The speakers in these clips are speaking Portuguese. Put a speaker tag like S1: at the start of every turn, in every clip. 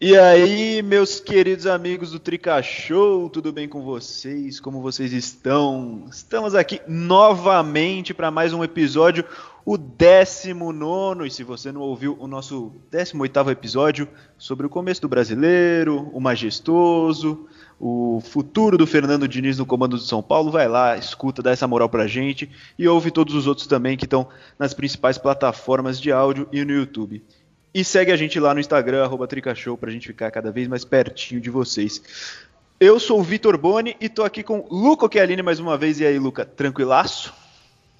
S1: E aí, meus queridos amigos do Trica Show, tudo bem com vocês? Como vocês estão? Estamos aqui novamente para mais um episódio, o 19. E se você não ouviu o nosso 18 episódio sobre o começo do brasileiro, o majestoso, o futuro do Fernando Diniz no comando do São Paulo, vai lá, escuta, dá essa moral pra gente e ouve todos os outros também que estão nas principais plataformas de áudio e no YouTube. E segue a gente lá no Instagram, arroba Tricashow, pra gente ficar cada vez mais pertinho de vocês. Eu sou o Vitor Boni e tô aqui com Luca Chialini mais uma vez. E aí, Luca, tranquilaço?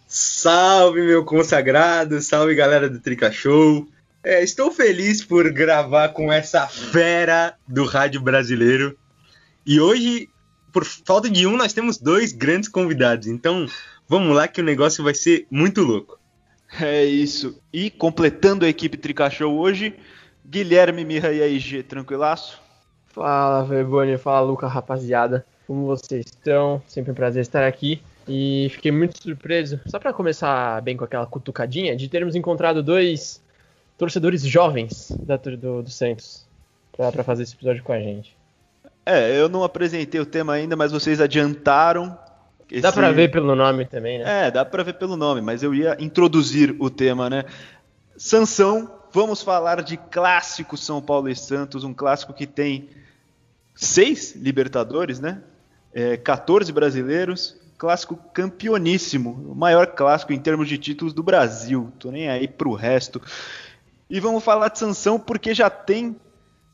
S2: Salve, meu consagrado, salve galera do Trica Show. É, estou feliz por gravar com essa fera do rádio brasileiro. E hoje, por falta de um, nós temos dois grandes convidados. Então, vamos lá que o negócio vai ser muito louco.
S1: É isso. E completando a equipe Tricachou hoje, Guilherme Mirra e aí, G, tranquilaço?
S3: Fala, Verboni, fala, Luca, rapaziada. Como vocês estão? Sempre um prazer estar aqui. E fiquei muito surpreso, só para começar bem com aquela cutucadinha, de termos encontrado dois torcedores jovens da, do, do Santos para fazer esse episódio com a gente.
S1: É, eu não apresentei o tema ainda, mas vocês adiantaram
S3: esse... Dá pra ver pelo nome também, né?
S1: É, dá pra ver pelo nome, mas eu ia introduzir o tema, né? Sansão, vamos falar de clássico São Paulo e Santos, um clássico que tem seis Libertadores, né? É, 14 brasileiros, clássico campeoníssimo, o maior clássico em termos de títulos do Brasil. Tô nem aí pro resto. E vamos falar de Sansão porque já tem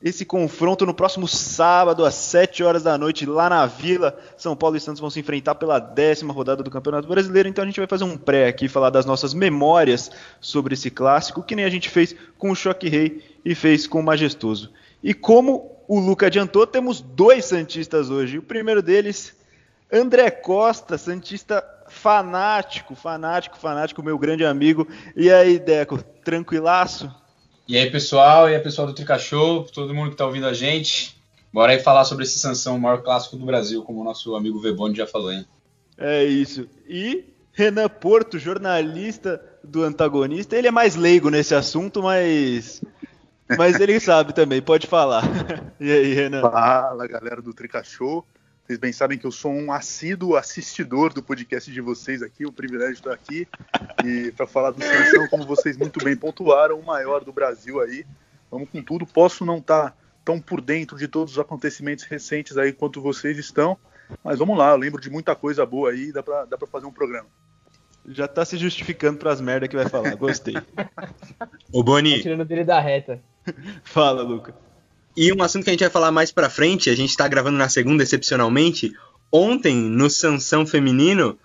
S1: esse confronto no próximo sábado, às 7 horas da noite, lá na Vila. São Paulo e Santos vão se enfrentar pela décima rodada do Campeonato Brasileiro. Então a gente vai fazer um pré aqui, falar das nossas memórias sobre esse clássico, que nem a gente fez com o Choque Rei e fez com o Majestoso. E como o Luca adiantou, temos dois Santistas hoje. O primeiro deles, André Costa, Santista fanático, fanático, fanático, meu grande amigo. E aí, Deco, tranquilaço?
S4: E aí, pessoal, e aí, pessoal do Trica Show, todo mundo que está ouvindo a gente. Bora aí falar sobre esse Sansão, o maior clássico do Brasil, como o nosso amigo Veboni já falou, hein?
S1: É isso. E Renan Porto, jornalista do antagonista, ele é mais leigo nesse assunto, mas mas ele sabe também, pode falar.
S5: E aí, Renan? Fala, galera do Trica Show. Vocês bem sabem que eu sou um assíduo assistidor do podcast de vocês aqui, o privilégio de estar aqui e para falar do Seleção, como vocês muito bem pontuaram, o maior do Brasil aí. Vamos com tudo. Posso não estar tá tão por dentro de todos os acontecimentos recentes aí quanto vocês estão, mas vamos lá, eu lembro de muita coisa boa aí, dá para dá fazer um programa.
S1: Já tá se justificando para as merdas que vai falar, gostei.
S2: Ô Boni.
S3: Tá tirando dele da reta.
S1: Fala, Luca.
S2: E um assunto que a gente vai falar mais pra frente, a gente tá gravando na segunda, excepcionalmente. Ontem, no Sansão Feminino,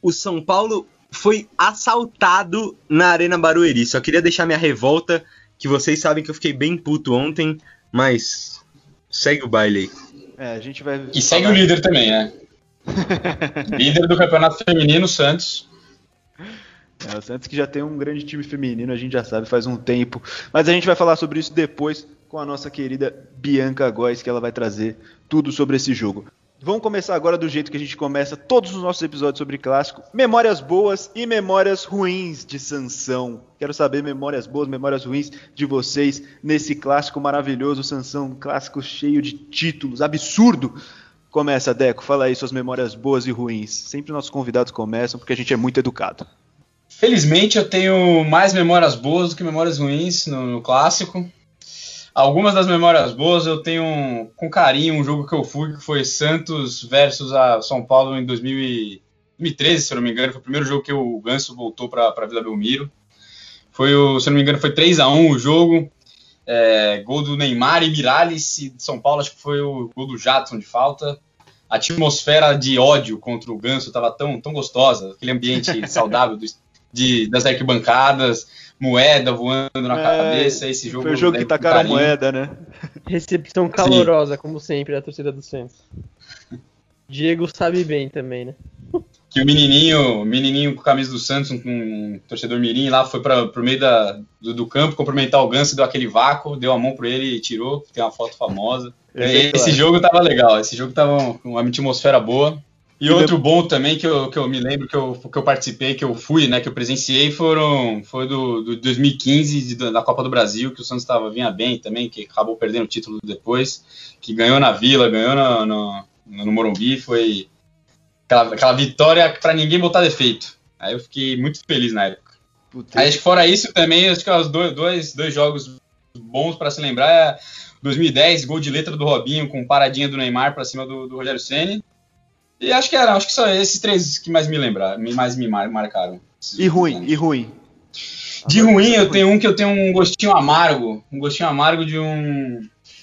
S2: o São Paulo foi assaltado na Arena Barueri. Só queria deixar minha revolta, que vocês sabem que eu fiquei bem puto ontem, mas segue o baile aí.
S1: É, a gente vai.
S4: E segue o líder também, né? líder do campeonato feminino, Santos.
S1: É, o Santos que já tem um grande time feminino, a gente já sabe faz um tempo. Mas a gente vai falar sobre isso depois com a nossa querida Bianca Góes, que ela vai trazer tudo sobre esse jogo. Vamos começar agora do jeito que a gente começa todos os nossos episódios sobre clássico. Memórias boas e memórias ruins de Sansão. Quero saber memórias boas, memórias ruins de vocês nesse clássico maravilhoso, Sansão, um clássico cheio de títulos, absurdo. Começa, Deco, fala aí suas memórias boas e ruins. Sempre nossos convidados começam porque a gente é muito educado.
S4: Felizmente eu tenho mais memórias boas do que memórias ruins no, no clássico. Algumas das memórias boas eu tenho com carinho um jogo que eu fui, que foi Santos versus a São Paulo em 2013, se eu não me engano. Foi o primeiro jogo que o Ganso voltou para a Vila Belmiro. Foi o, se eu não me engano, foi 3 a 1 o jogo. É, gol do Neymar e Miralles de São Paulo, acho que foi o gol do Jadson de falta. A atmosfera de ódio contra o Ganso estava tão, tão gostosa, aquele ambiente saudável do, de, das arquibancadas moeda voando na é, cabeça. Esse jogo
S1: foi o jogo que tacaram a moeda, né?
S3: Recepção calorosa, Sim. como sempre, da torcida do Santos. Diego sabe bem também, né?
S4: Que o menininho, menininho com a camisa do Santos, um, um torcedor mirim lá, foi para pro meio da, do, do, campo cumprimentar o Ganso, deu aquele vácuo, deu a mão para ele e tirou. Tem uma foto famosa. Esse, esse jogo tava legal, esse jogo tava uma atmosfera boa. E outro bom também que eu, que eu me lembro que eu, que eu participei, que eu fui, né, que eu presenciei, foram, foi do, do 2015 de, da Copa do Brasil, que o Santos estava vinha bem também, que acabou perdendo o título depois, que ganhou na Vila, ganhou no, no, no Morumbi, foi aquela, aquela vitória para ninguém botar defeito. Aí eu fiquei muito feliz na época. Puta. Aí, acho que fora isso também, acho que os dois, dois, dois jogos bons para se lembrar é 2010, gol de letra do Robinho com paradinha do Neymar para cima do, do Rogério Ceni e acho que era, acho que são esses três que mais me lembraram, mais me marcaram.
S1: E ruim, e ruim.
S4: De ruim, eu tenho um que eu tenho um gostinho amargo, um gostinho amargo de um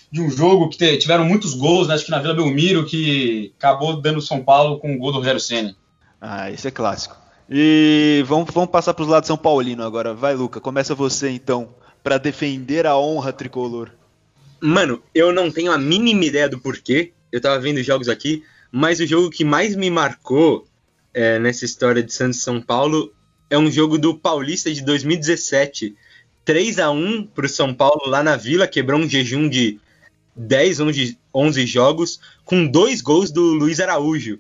S4: de um jogo que tiveram muitos gols, né, acho que na Vila Belmiro, que acabou dando São Paulo com o gol do Rogério Ceni.
S1: Ah, isso é clássico. E vamos, vamos passar para os lados São Paulino agora. Vai, Luca, começa você então, para defender a honra tricolor.
S2: Mano, eu não tenho a mínima ideia do porquê. Eu tava vendo jogos aqui, mas o jogo que mais me marcou é, nessa história de Santos São Paulo é um jogo do Paulista de 2017. 3 a 1 para o São Paulo lá na Vila, quebrou um jejum de 10, 11, 11 jogos, com dois gols do Luiz Araújo.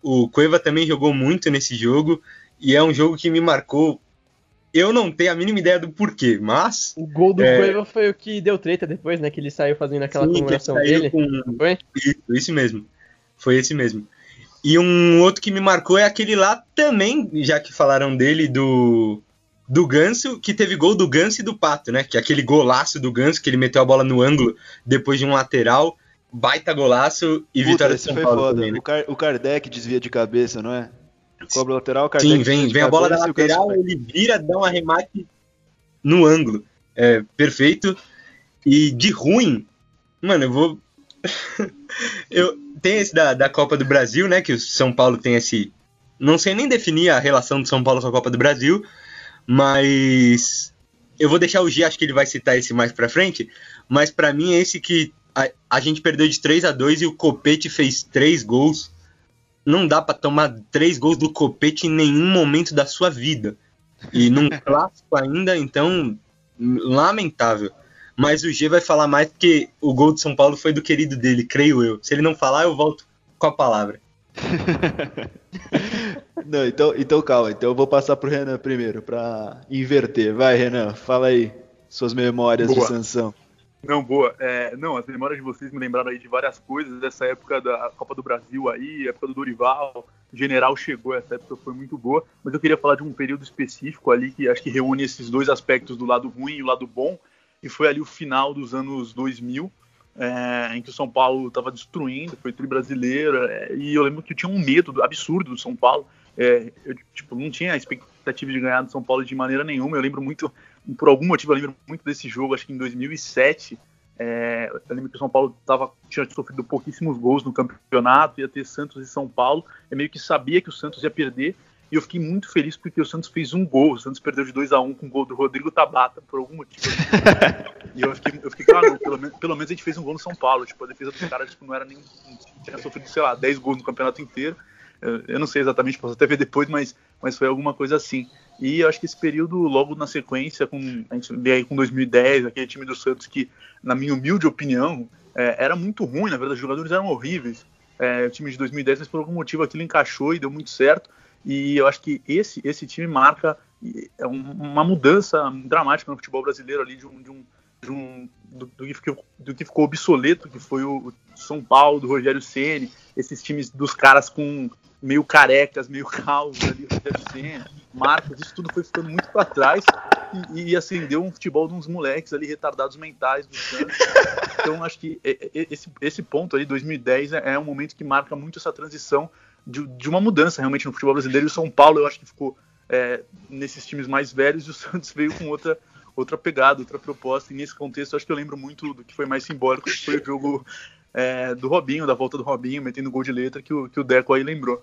S2: O Cueva também jogou muito nesse jogo, e é um jogo que me marcou. Eu não tenho a mínima ideia do porquê, mas.
S3: O gol do é... Cueva foi o que deu treta depois, né? Que ele saiu fazendo aquela Sim, comemoração dele. Com... Foi?
S2: Isso, isso mesmo. Foi esse mesmo. E um outro que me marcou é aquele lá também, já que falaram dele, do, do Ganso, que teve gol do Ganso e do Pato, né? Que é aquele golaço do Ganso, que ele meteu a bola no ângulo depois de um lateral. Baita golaço e Puta, vitória
S1: esse São Paulo. Também, né? o, Car o Kardec desvia de cabeça, não é? Cobra lateral, o Kardec
S2: Sim, vem, vem a bola da lateral, ele vira, dá um arremate no ângulo. É, perfeito. E de ruim, mano, eu vou. eu, tem esse da, da Copa do Brasil, né? Que o São Paulo tem esse. Não sei nem definir a relação do São Paulo com a Copa do Brasil, mas eu vou deixar o G, acho que ele vai citar esse mais pra frente. Mas para mim é esse que a, a, gente perdeu de 3 a 2 e o Copete fez três gols. Não dá para tomar três gols do Copete em nenhum momento da sua vida. E num clássico ainda, então, lamentável. Mas o G vai falar mais porque o gol de São Paulo foi do querido dele, creio eu. Se ele não falar, eu volto com a palavra.
S1: não, então, então calma. Então eu vou passar pro Renan primeiro, para inverter. Vai, Renan, fala aí suas memórias boa. de sanção.
S5: Não, boa. É, não, as memórias de vocês me lembraram aí de várias coisas dessa época da Copa do Brasil aí, época do Dorival, o General chegou, essa época foi muito boa, mas eu queria falar de um período específico ali que acho que reúne esses dois aspectos do lado ruim e o lado bom, e foi ali o final dos anos 2000, é, em que o São Paulo estava destruindo, foi tri brasileiro, é, e eu lembro que eu tinha um medo absurdo do São Paulo. É, eu tipo, não tinha a expectativa de ganhar do São Paulo de maneira nenhuma. Eu lembro muito, por algum motivo, eu lembro muito desse jogo, acho que em 2007. É, eu lembro que o São Paulo tava, tinha sofrido pouquíssimos gols no campeonato, ia ter Santos e São Paulo. Eu meio que sabia que o Santos ia perder, e eu fiquei muito feliz porque o Santos fez um gol. O Santos perdeu de 2 a 1 um com o gol do Rodrigo Tabata, por algum motivo. e eu fiquei, eu fiquei claro, pelo, menos, pelo menos a gente fez um gol no São Paulo. Tipo, a defesa dos caras tipo, não era nem. Tinha sofrido, sei lá, 10 gols no campeonato inteiro. Eu, eu não sei exatamente, posso até ver depois, mas, mas foi alguma coisa assim. E eu acho que esse período, logo na sequência, com, a gente vê aí com 2010, aquele time do Santos que, na minha humilde opinião, é, era muito ruim, na verdade, os jogadores eram horríveis. É, o time de 2010, mas por algum motivo aquilo encaixou e deu muito certo. E eu acho que esse, esse time marca é uma mudança dramática no futebol brasileiro ali de um, de um, de um do, do, que ficou, do, que ficou, obsoleto, que foi o São Paulo, do Rogério Ceni, esses times dos caras com meio carecas, meio calvos ali, Rogério Ceni, Marcos, isso tudo foi ficando muito para trás e, e acendeu um futebol de uns moleques ali retardados mentais do. Então acho que esse, esse ponto ali, 2010, é, é um momento que marca muito essa transição de, de, uma mudança realmente no futebol brasileiro. E o São Paulo, eu acho que ficou é, nesses times mais velhos e o Santos veio com outra, outra pegada, outra proposta. E nesse contexto, eu acho que eu lembro muito do que foi mais simbólico, que foi o jogo é, do Robinho, da volta do Robinho, metendo gol de letra, que o, que o Deco aí lembrou.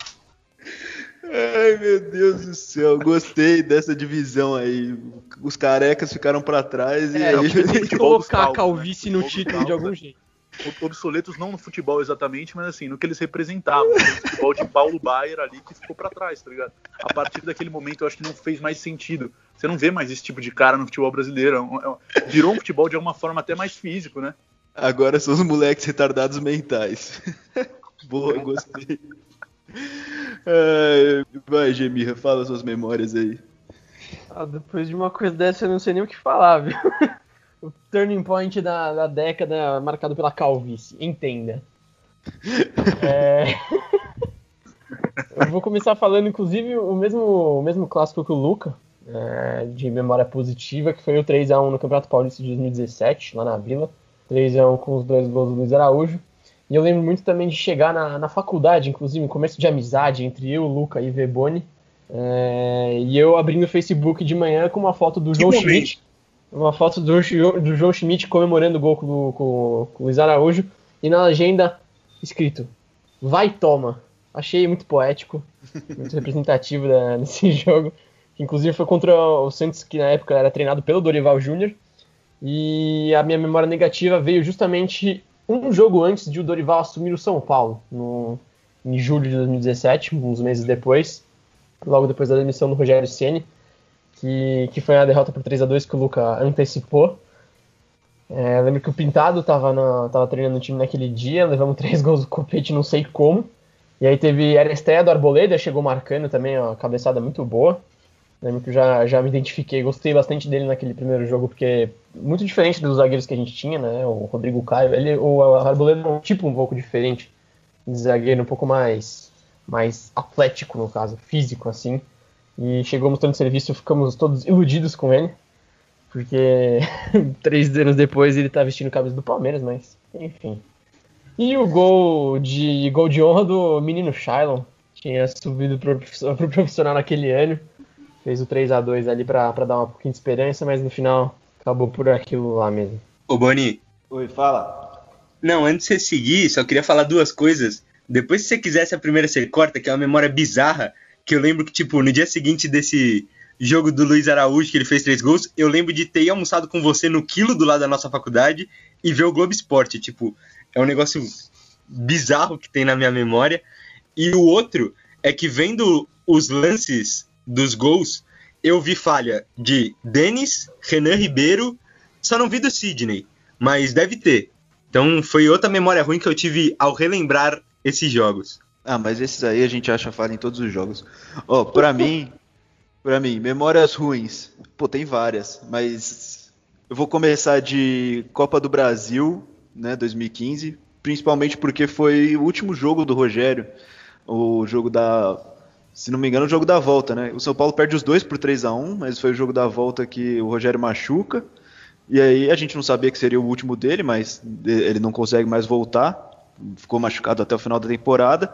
S1: Ai, meu Deus do céu, gostei dessa divisão aí. Os carecas ficaram para trás
S3: é, e aí. Tem que colocar a calvície né? no título de algum jeito
S5: obsoletos não no futebol exatamente, mas assim, no que eles representavam. O futebol de Paulo Baier ali que ficou para trás, tá ligado? A partir daquele momento eu acho que não fez mais sentido. Você não vê mais esse tipo de cara no futebol brasileiro. É é virou um futebol de alguma forma até mais físico, né?
S1: Agora são os moleques retardados mentais. Boa, gostei. É, vai, Gemirra, fala suas memórias aí.
S3: Ah, depois de uma coisa dessa, eu não sei nem o que falar, viu? O turning point da, da década marcado pela calvície, entenda. É... eu vou começar falando, inclusive, o mesmo, o mesmo clássico que o Luca, é, de memória positiva, que foi o 3x1 no Campeonato Paulista de 2017, lá na Vila. 3x1 com os dois gols do Luiz Araújo. E eu lembro muito também de chegar na, na faculdade, inclusive, um começo de amizade entre eu, Luca e Veboni. É, e eu abrindo o Facebook de manhã com uma foto do que João momento. Schmidt. Uma foto do, do, João Schmidt comemorando o gol com, com, com o Luiz Araújo. E na legenda, escrito: Vai, toma. Achei muito poético, muito representativo da, desse jogo. Que inclusive foi contra o Santos, que na época era treinado pelo Dorival Júnior. E a minha memória negativa veio justamente um jogo antes de o Dorival assumir o São Paulo, no, em julho de 2017, uns meses depois, logo depois da demissão do Rogério Ceni, que, que foi a derrota por 3 a 2 que o Luca antecipou. É, lembro que o Pintado estava tava treinando o time naquele dia, levamos três gols do Copete, não sei como. E aí teve a estreia do Arboleda, chegou marcando também uma cabeçada muito boa. Lembro que eu já, já me identifiquei, gostei bastante dele naquele primeiro jogo, porque muito diferente dos zagueiros que a gente tinha, né? O Rodrigo Caio, ele, o Arboleda é um tipo um pouco diferente de zagueiro, um pouco mais, mais atlético, no caso, físico, assim. E chegou mostrando serviço, ficamos todos iludidos com ele, porque três anos depois ele tá vestindo camisa do Palmeiras, mas enfim. E o gol de, gol de honra do menino Shylon, tinha subido pro, pro profissional naquele ano fez o 3 a 2 ali para dar um pouquinho de esperança, mas no final acabou por aquilo lá mesmo.
S2: Ô Boni.
S1: Oi, fala.
S2: Não, antes de você seguir, só queria falar duas coisas. Depois, se você quisesse a primeira ser corta, que é uma memória bizarra, que eu lembro que, tipo, no dia seguinte desse jogo do Luiz Araújo, que ele fez três gols, eu lembro de ter almoçado com você no quilo do lado da nossa faculdade e ver o Globo Esporte. Tipo, é um negócio bizarro que tem na minha memória. E o outro é que vendo os lances dos gols, eu vi falha de Denis, Renan Ribeiro, só não vi do Sidney, mas deve ter. Então foi outra memória ruim que eu tive ao relembrar esses jogos.
S1: Ah, mas esses aí a gente acha falha em todos os jogos. Ó, oh, pra mim, para mim, memórias ruins. Pô, tem várias, mas eu vou começar de Copa do Brasil, né, 2015, principalmente porque foi o último jogo do Rogério, o jogo da se não me engano, o jogo da volta, né? O São Paulo perde os dois por 3 a 1 mas foi o jogo da volta que o Rogério machuca. E aí a gente não sabia que seria o último dele, mas ele não consegue mais voltar. Ficou machucado até o final da temporada.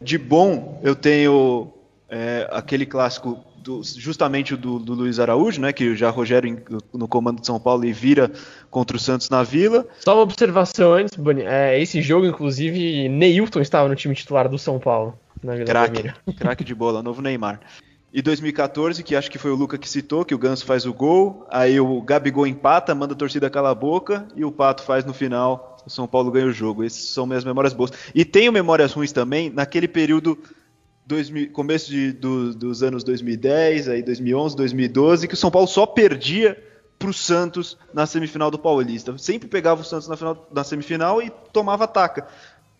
S1: De bom, eu tenho é, aquele clássico do, justamente do, do, Luiz Araújo, né? Que já Rogério no comando de São Paulo e vira contra o Santos na Vila.
S3: Só uma observação antes, Boni. É, esse jogo, inclusive, Neilton estava no time titular do São Paulo
S1: na Vila craque, craque de bola, novo Neymar. E 2014, que acho que foi o Luca que citou, que o Ganso faz o gol, aí o Gabigol empata, manda a torcida calar a boca e o Pato faz no final, o São Paulo ganha o jogo. Essas são minhas memórias boas. E tenho memórias ruins também naquele período 2000, começo de, do, dos anos 2010, aí 2011, 2012, que o São Paulo só perdia para o Santos na semifinal do Paulista. Sempre pegava o Santos na, final, na semifinal e tomava taca.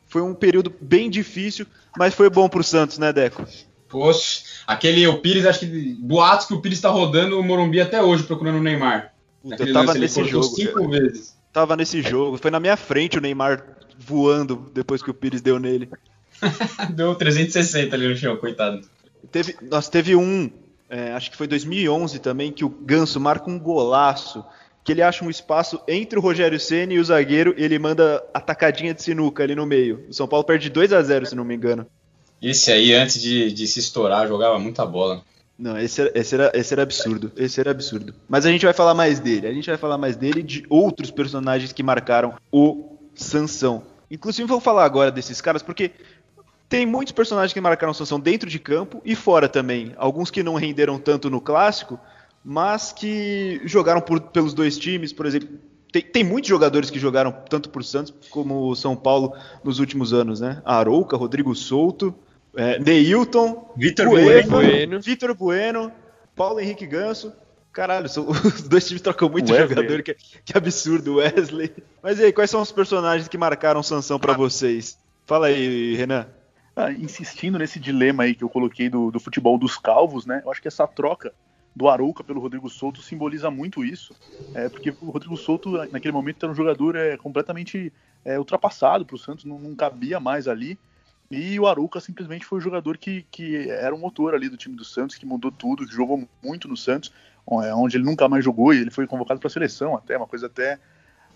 S1: Foi um período bem difícil, mas foi bom pro Santos, né, Deco?
S4: Poxa, aquele o Pires, acho que boatos que o Pires está rodando o Morumbi até hoje procurando o Neymar.
S1: Puta, eu tava lance, nesse jogo. Cinco vezes. Tava nesse jogo. Foi na minha frente o Neymar voando depois que o Pires deu nele.
S4: deu 360 ali no chão, coitado.
S1: Teve, nós teve um, é, acho que foi 2011 também, que o Ganso marca um golaço que ele acha um espaço entre o Rogério Ceni e o zagueiro e ele manda atacadinha de sinuca ali no meio. O São Paulo perde 2 a 0 se não me engano.
S4: Esse aí, antes de, de se estourar, jogava muita bola.
S1: Não, esse era, esse, era, esse era absurdo. Esse era absurdo. Mas a gente vai falar mais dele. A gente vai falar mais dele e de outros personagens que marcaram o Sansão. Inclusive, vou falar agora desses caras porque tem muitos personagens que marcaram o Sansão dentro de campo e fora também. Alguns que não renderam tanto no clássico, mas que jogaram por, pelos dois times, por exemplo. Tem, tem, muitos jogadores que jogaram tanto por Santos como São Paulo nos últimos anos, né? Arouca, Rodrigo Souto, é, Neilton,
S2: Vitor Bueno,
S1: Vitor Bueno, Paulo Henrique Ganso. Caralho, são, os dois times trocam muito Wesley. jogador, que, que absurdo, Wesley. Mas e aí, quais são os personagens que marcaram Sansão para vocês? Fala aí, Renan.
S5: ah, insistindo nesse dilema aí que eu coloquei do, do futebol dos calvos, né? Eu acho que essa troca do Arouca pelo Rodrigo Souto simboliza muito isso, é, porque o Rodrigo Souto naquele momento era um jogador é, completamente é, ultrapassado para o Santos, não, não, cabia mais ali, e o Arouca simplesmente foi o jogador que, que era o motor ali do time do Santos, que mudou tudo, que jogou muito no Santos, é, onde ele nunca mais jogou e ele foi convocado para a seleção até, uma coisa até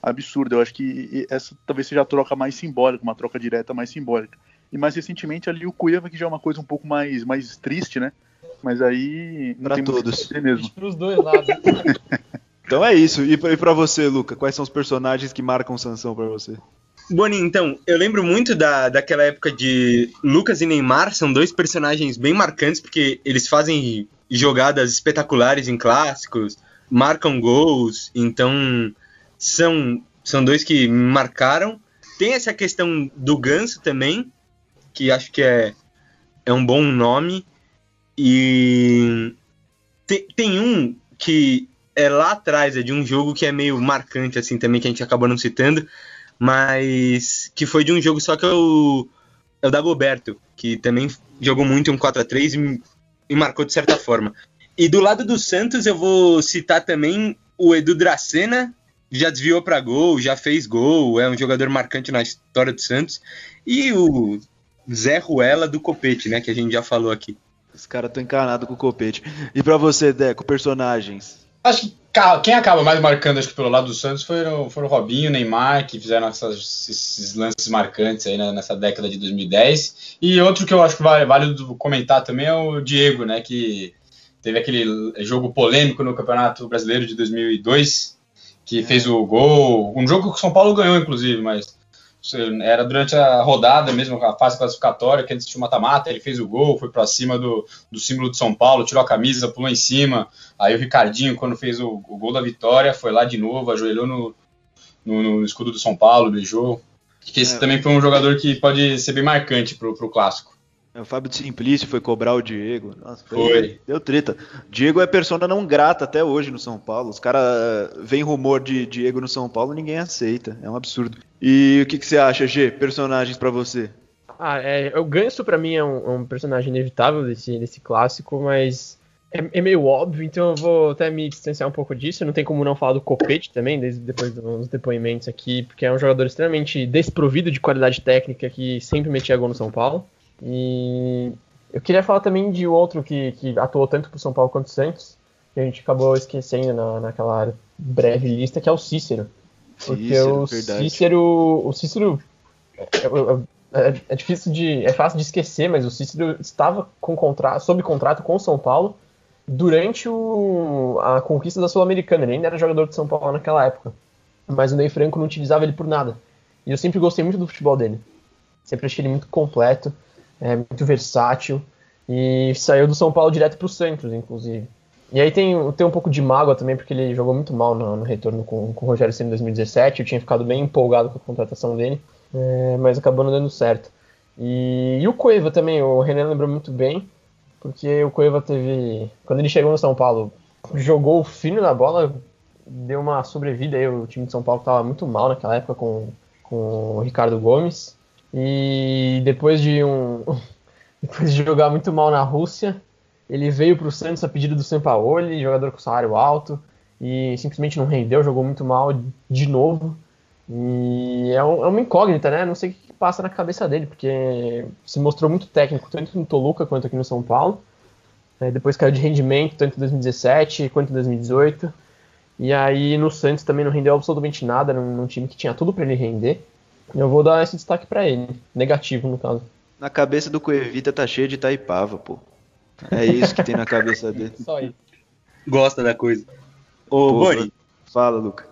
S5: absurda. Eu acho que essa talvez seja a troca mais simbólica, uma troca direta mais simbólica. E mais recentemente ali o Cueva, que já é uma coisa um pouco mais, mais triste, né? Mas aí
S1: para todos.
S3: mesmo. Para os dois lados.
S1: então é isso. E para você, Luca, quais são os personagens que marcam Sansão para você?
S2: Boni, então, eu lembro muito da, daquela época de Lucas e Neymar, são dois personagens bem marcantes, porque eles fazem jogadas espetaculares em clássicos, marcam gols, então são, são dois que me marcaram. Tem essa questão do Ganso também, que acho que é, é um bom nome. E tem, tem um que é lá atrás, é de um jogo que é meio marcante assim também, que a gente acabou não citando, mas que foi de um jogo só que o, é o Dagoberto, que também jogou muito um 4 a 3 e me marcou de certa forma. E do lado do Santos eu vou citar também o Edu Dracena, já desviou para gol, já fez gol, é um jogador marcante na história do Santos. E o Zé Ruela do Copete, né, que a gente já falou aqui.
S1: Os caras estão encanados com o Copete. E para você, Deco, personagens?
S4: Acho que quem acaba mais marcando acho que pelo lado do Santos foram, foram o Robinho, o Neymar, que fizeram essas, esses lances marcantes aí nessa década de 2010. E outro que eu acho que vale, vale comentar também é o Diego, né, que teve aquele jogo polêmico no Campeonato Brasileiro de 2002, que fez o gol, um jogo que o São Paulo ganhou inclusive, mas era durante a rodada mesmo, a fase classificatória, que antes tinha mata-mata, ele fez o gol, foi para cima do, do símbolo de São Paulo, tirou a camisa, pulou em cima. Aí o Ricardinho, quando fez o, o gol da vitória, foi lá de novo, ajoelhou no, no, no escudo do São Paulo, beijou. Esse é. também foi um jogador que pode ser bem marcante pro, pro clássico.
S1: É, o Fábio de Simplício foi cobrar o Diego. Nossa, foi,
S4: foi.
S1: Deu treta. Diego é persona não grata até hoje no São Paulo. Os caras. Vem rumor de Diego no São Paulo ninguém aceita. É um absurdo. E o que, que você acha, G? Personagens para você?
S3: Ah, é, o Ganso para mim é um, um, personagem inevitável desse, desse clássico, mas é, é, meio óbvio, então eu vou até me distanciar um pouco disso. Não tem como não falar do Copete também, desde depois dos depoimentos aqui, porque é um jogador extremamente desprovido de qualidade técnica que sempre metia gol no São Paulo. E eu queria falar também de outro que, que atuou tanto pro São Paulo quanto o Santos, que a gente acabou esquecendo na, naquela breve lista, que é o Cícero. Porque Cícero, o verdade. Cícero. O Cícero. É, é, é, é, difícil de. É fácil de esquecer, mas o Cícero estava com contrato, sob contrato com o São Paulo durante o, a conquista da Sul-Americana. Ele ainda era jogador de São Paulo naquela época. Mas o Ney Franco não utilizava ele por nada. E eu sempre gostei muito do futebol dele. Sempre achei ele muito completo é muito versátil e saiu do São Paulo direto para o Santos, inclusive. E aí tem, tem um pouco de mágoa também, porque ele jogou muito mal no, no retorno com, com o Rogério Senna em 2017. Eu tinha ficado bem empolgado com a contratação dele, é, mas acabou não dando certo. E, e o Cueva também, o Renan lembrou muito bem, porque o Cueva teve. Quando ele chegou no São Paulo, jogou o fino da bola, deu uma sobrevida aí. O time de São Paulo estava muito mal naquela época com, com o Ricardo Gomes. E depois de um depois de jogar muito mal na Rússia, ele veio para o Santos a pedido do Sampaoli, jogador com salário alto, e simplesmente não rendeu, jogou muito mal de novo. E é, um, é uma incógnita, né? Não sei o que passa na cabeça dele, porque se mostrou muito técnico, tanto no Toluca quanto aqui no São Paulo. É, depois caiu de rendimento, tanto em 2017 quanto em 2018. E aí no Santos também não rendeu absolutamente nada, num, num time que tinha tudo para ele render. Eu vou dar esse destaque para ele. Negativo, no caso.
S1: Na cabeça do Coevita tá cheio de Taipava, pô. É isso que tem na cabeça dele.
S3: Só isso.
S2: Gosta da coisa. Ô, pô, Boni.
S1: Fala, Luca.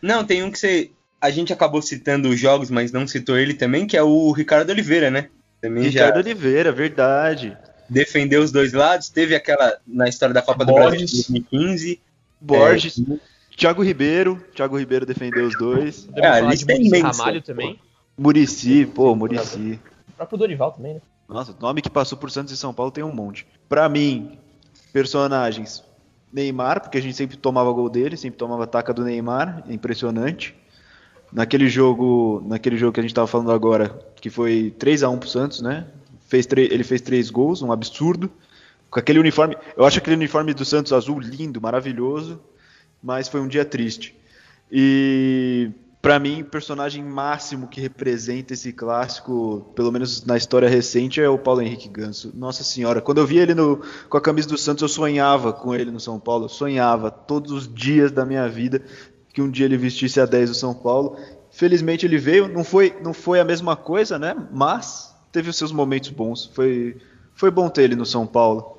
S2: Não, tem um que você. A gente acabou citando os jogos, mas não citou ele também, que é o Ricardo Oliveira, né?
S1: Também Ricardo já Oliveira, verdade.
S2: Defendeu os dois lados. Teve aquela na história da Copa Borges. do Brasil de 2015.
S1: Borges. É, Thiago Ribeiro, Thiago Ribeiro defendeu os dois.
S3: É, a lista é imensa. Ramalho também.
S1: Murici, pô, Murici.
S3: O próprio Dorival também, né?
S1: Nossa, nome que passou por Santos e São Paulo tem um monte. Pra mim, personagens. Neymar, porque a gente sempre tomava gol dele, sempre tomava taca do Neymar, impressionante. Naquele jogo, naquele jogo que a gente tava falando agora, que foi 3 a 1 pro Santos, né? fez ele fez três gols, um absurdo. Com aquele uniforme, eu acho aquele uniforme do Santos azul lindo, maravilhoso, mas foi um dia triste. E para mim, o personagem máximo que representa esse clássico, pelo menos na história recente, é o Paulo Henrique Ganso. Nossa senhora, quando eu vi ele no, com a camisa do Santos, eu sonhava com ele no São Paulo, eu sonhava todos os dias da minha vida que um dia ele vestisse a 10 do São Paulo. Felizmente ele veio, não foi, não foi a mesma coisa, né? Mas teve os seus momentos bons. Foi, foi bom ter ele no São Paulo.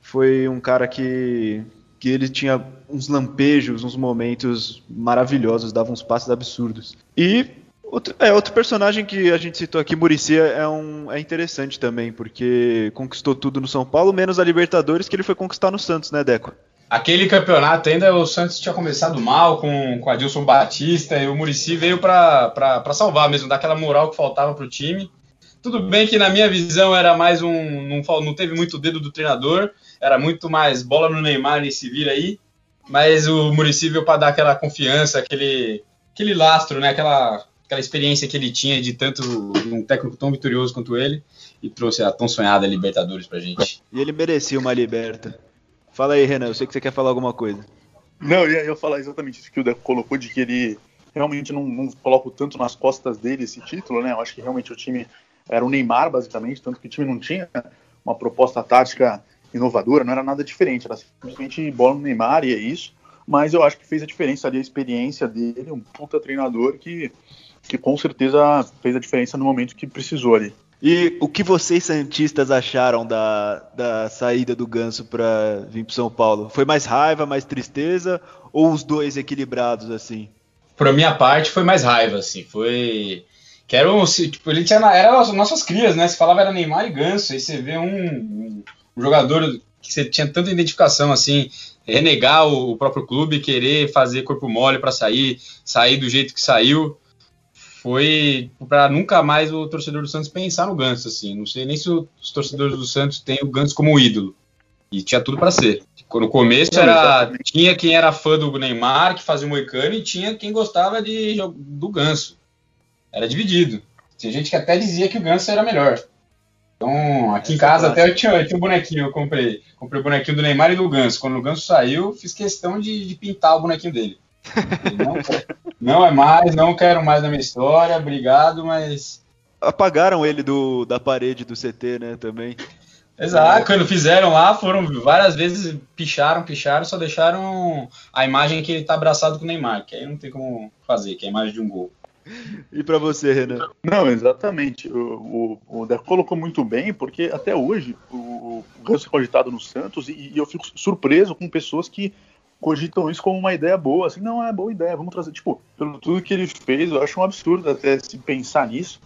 S1: Foi um cara que que ele tinha uns lampejos, uns momentos maravilhosos, dava uns passos absurdos. E outro, é, outro personagem que a gente citou aqui, Murici, é, um, é interessante também, porque conquistou tudo no São Paulo, menos a Libertadores que ele foi conquistar no Santos, né, Deco?
S4: Aquele campeonato ainda o Santos tinha começado mal com, com Adilson Batista e o Murici veio para salvar mesmo, dar aquela moral que faltava para o time. Tudo bem que na minha visão era mais um. Não, não teve muito dedo do treinador, era muito mais bola no Neymar e se vira aí. Mas o Muricy veio para dar aquela confiança, aquele, aquele lastro, né? Aquela, aquela experiência que ele tinha de tanto um técnico tão vitorioso quanto ele e trouxe a tão sonhada Libertadores pra gente.
S1: E ele merecia uma liberta. Fala aí, Renan, eu sei que você quer falar alguma coisa.
S5: Não, eu ia falar exatamente isso que o Deco colocou, de que ele realmente não, não coloca tanto nas costas dele esse título, né? Eu acho que realmente o time era o Neymar, basicamente, tanto que o time não tinha uma proposta tática inovadora, não era nada diferente, era simplesmente bola no Neymar e é isso. Mas eu acho que fez a diferença ali, a experiência dele, um puta treinador que, que com certeza fez a diferença no momento que precisou ali.
S1: E o que vocês santistas acharam da, da saída do Ganso para vir para São Paulo? Foi mais raiva, mais tristeza ou os dois equilibrados assim?
S4: Por minha parte foi mais raiva assim, foi que era um, tipo, ele tinha era as nossas crias, né? Se falava era Neymar e Ganso, aí você vê um, um jogador que você tinha tanta identificação assim, renegar o, próprio clube, querer fazer corpo mole para sair, sair do jeito que saiu, foi para nunca mais o torcedor do Santos pensar no Ganso assim. Não sei nem se os torcedores do Santos têm o Ganso como ídolo. E tinha tudo para ser. No começo era tinha quem era fã do Neymar, que fazia o Moicano, e tinha quem gostava de, do Ganso. Era dividido. Tinha gente que até dizia que o Ganso era melhor. Então, aqui em casa até eu tinha, eu tinha um bonequinho, eu comprei. Comprei o bonequinho do Neymar e do Ganso. Quando o Ganso saiu, fiz questão de, de pintar o bonequinho dele. Não, não, é mais, não quero mais na minha história, obrigado, mas.
S1: Apagaram ele do, da parede do CT, né, também.
S4: Exato, quando fizeram lá, foram várias vezes, picharam, picharam, só deixaram a imagem que ele tá abraçado com o Neymar, que aí não tem como fazer, que é a imagem de um gol.
S1: E para você, Renan?
S5: Não, exatamente. O, o, o Deco colocou muito bem, porque até hoje o, o Ganso é cogitado no Santos e, e, eu fico surpreso com pessoas que cogitam isso como uma ideia boa. Assim, não, é boa ideia, vamos trazer. Tipo, pelo tudo que ele fez, eu acho um absurdo até se pensar nisso.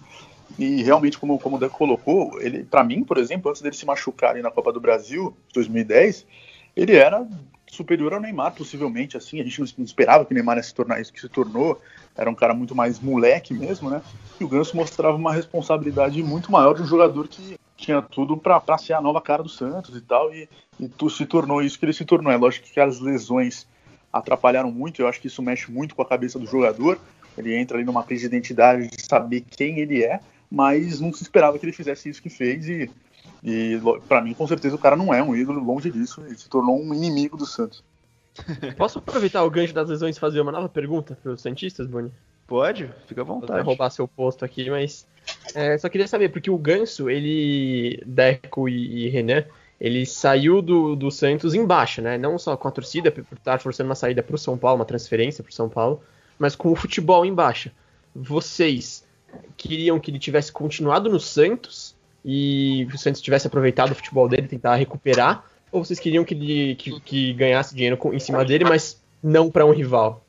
S5: E realmente, como, como o Deco colocou, ele, para mim, por exemplo, antes dele se machucar na Copa do Brasil, 2010, ele era superior ao Neymar, possivelmente, assim, a gente não esperava que o Neymar ia se tornar isso que se tornou, era um cara muito mais moleque mesmo, né? E o Ganso mostrava uma responsabilidade muito maior de um jogador que tinha tudo para ser a nova cara do Santos e tal, e, e tu se tornou isso que ele se tornou. É lógico que as lesões atrapalharam muito, eu acho que isso mexe muito com a cabeça do jogador, ele entra ali numa crise de identidade de saber quem ele é, mas não se esperava que ele fizesse isso que fez e, e para mim, com certeza, o cara não é um ídolo, longe disso, ele se tornou um inimigo do Santos.
S3: Posso aproveitar o gancho das lesões e fazer uma nova pergunta para os Santistas, Boni?
S1: Pode, fica à vontade.
S3: Vou roubar seu posto aqui, mas é, só queria saber, porque o Ganso, ele, Deco e, e Renan, ele saiu do, do Santos embaixo, né? Não só com a torcida, por estar forçando uma saída para o São Paulo, uma transferência para o São Paulo, mas com o futebol embaixo. Vocês queriam que ele tivesse continuado no Santos e o Santos tivesse aproveitado o futebol dele, tentar recuperar, ou vocês queriam que ele que, que ganhasse dinheiro com, em cima dele, mas não para um rival?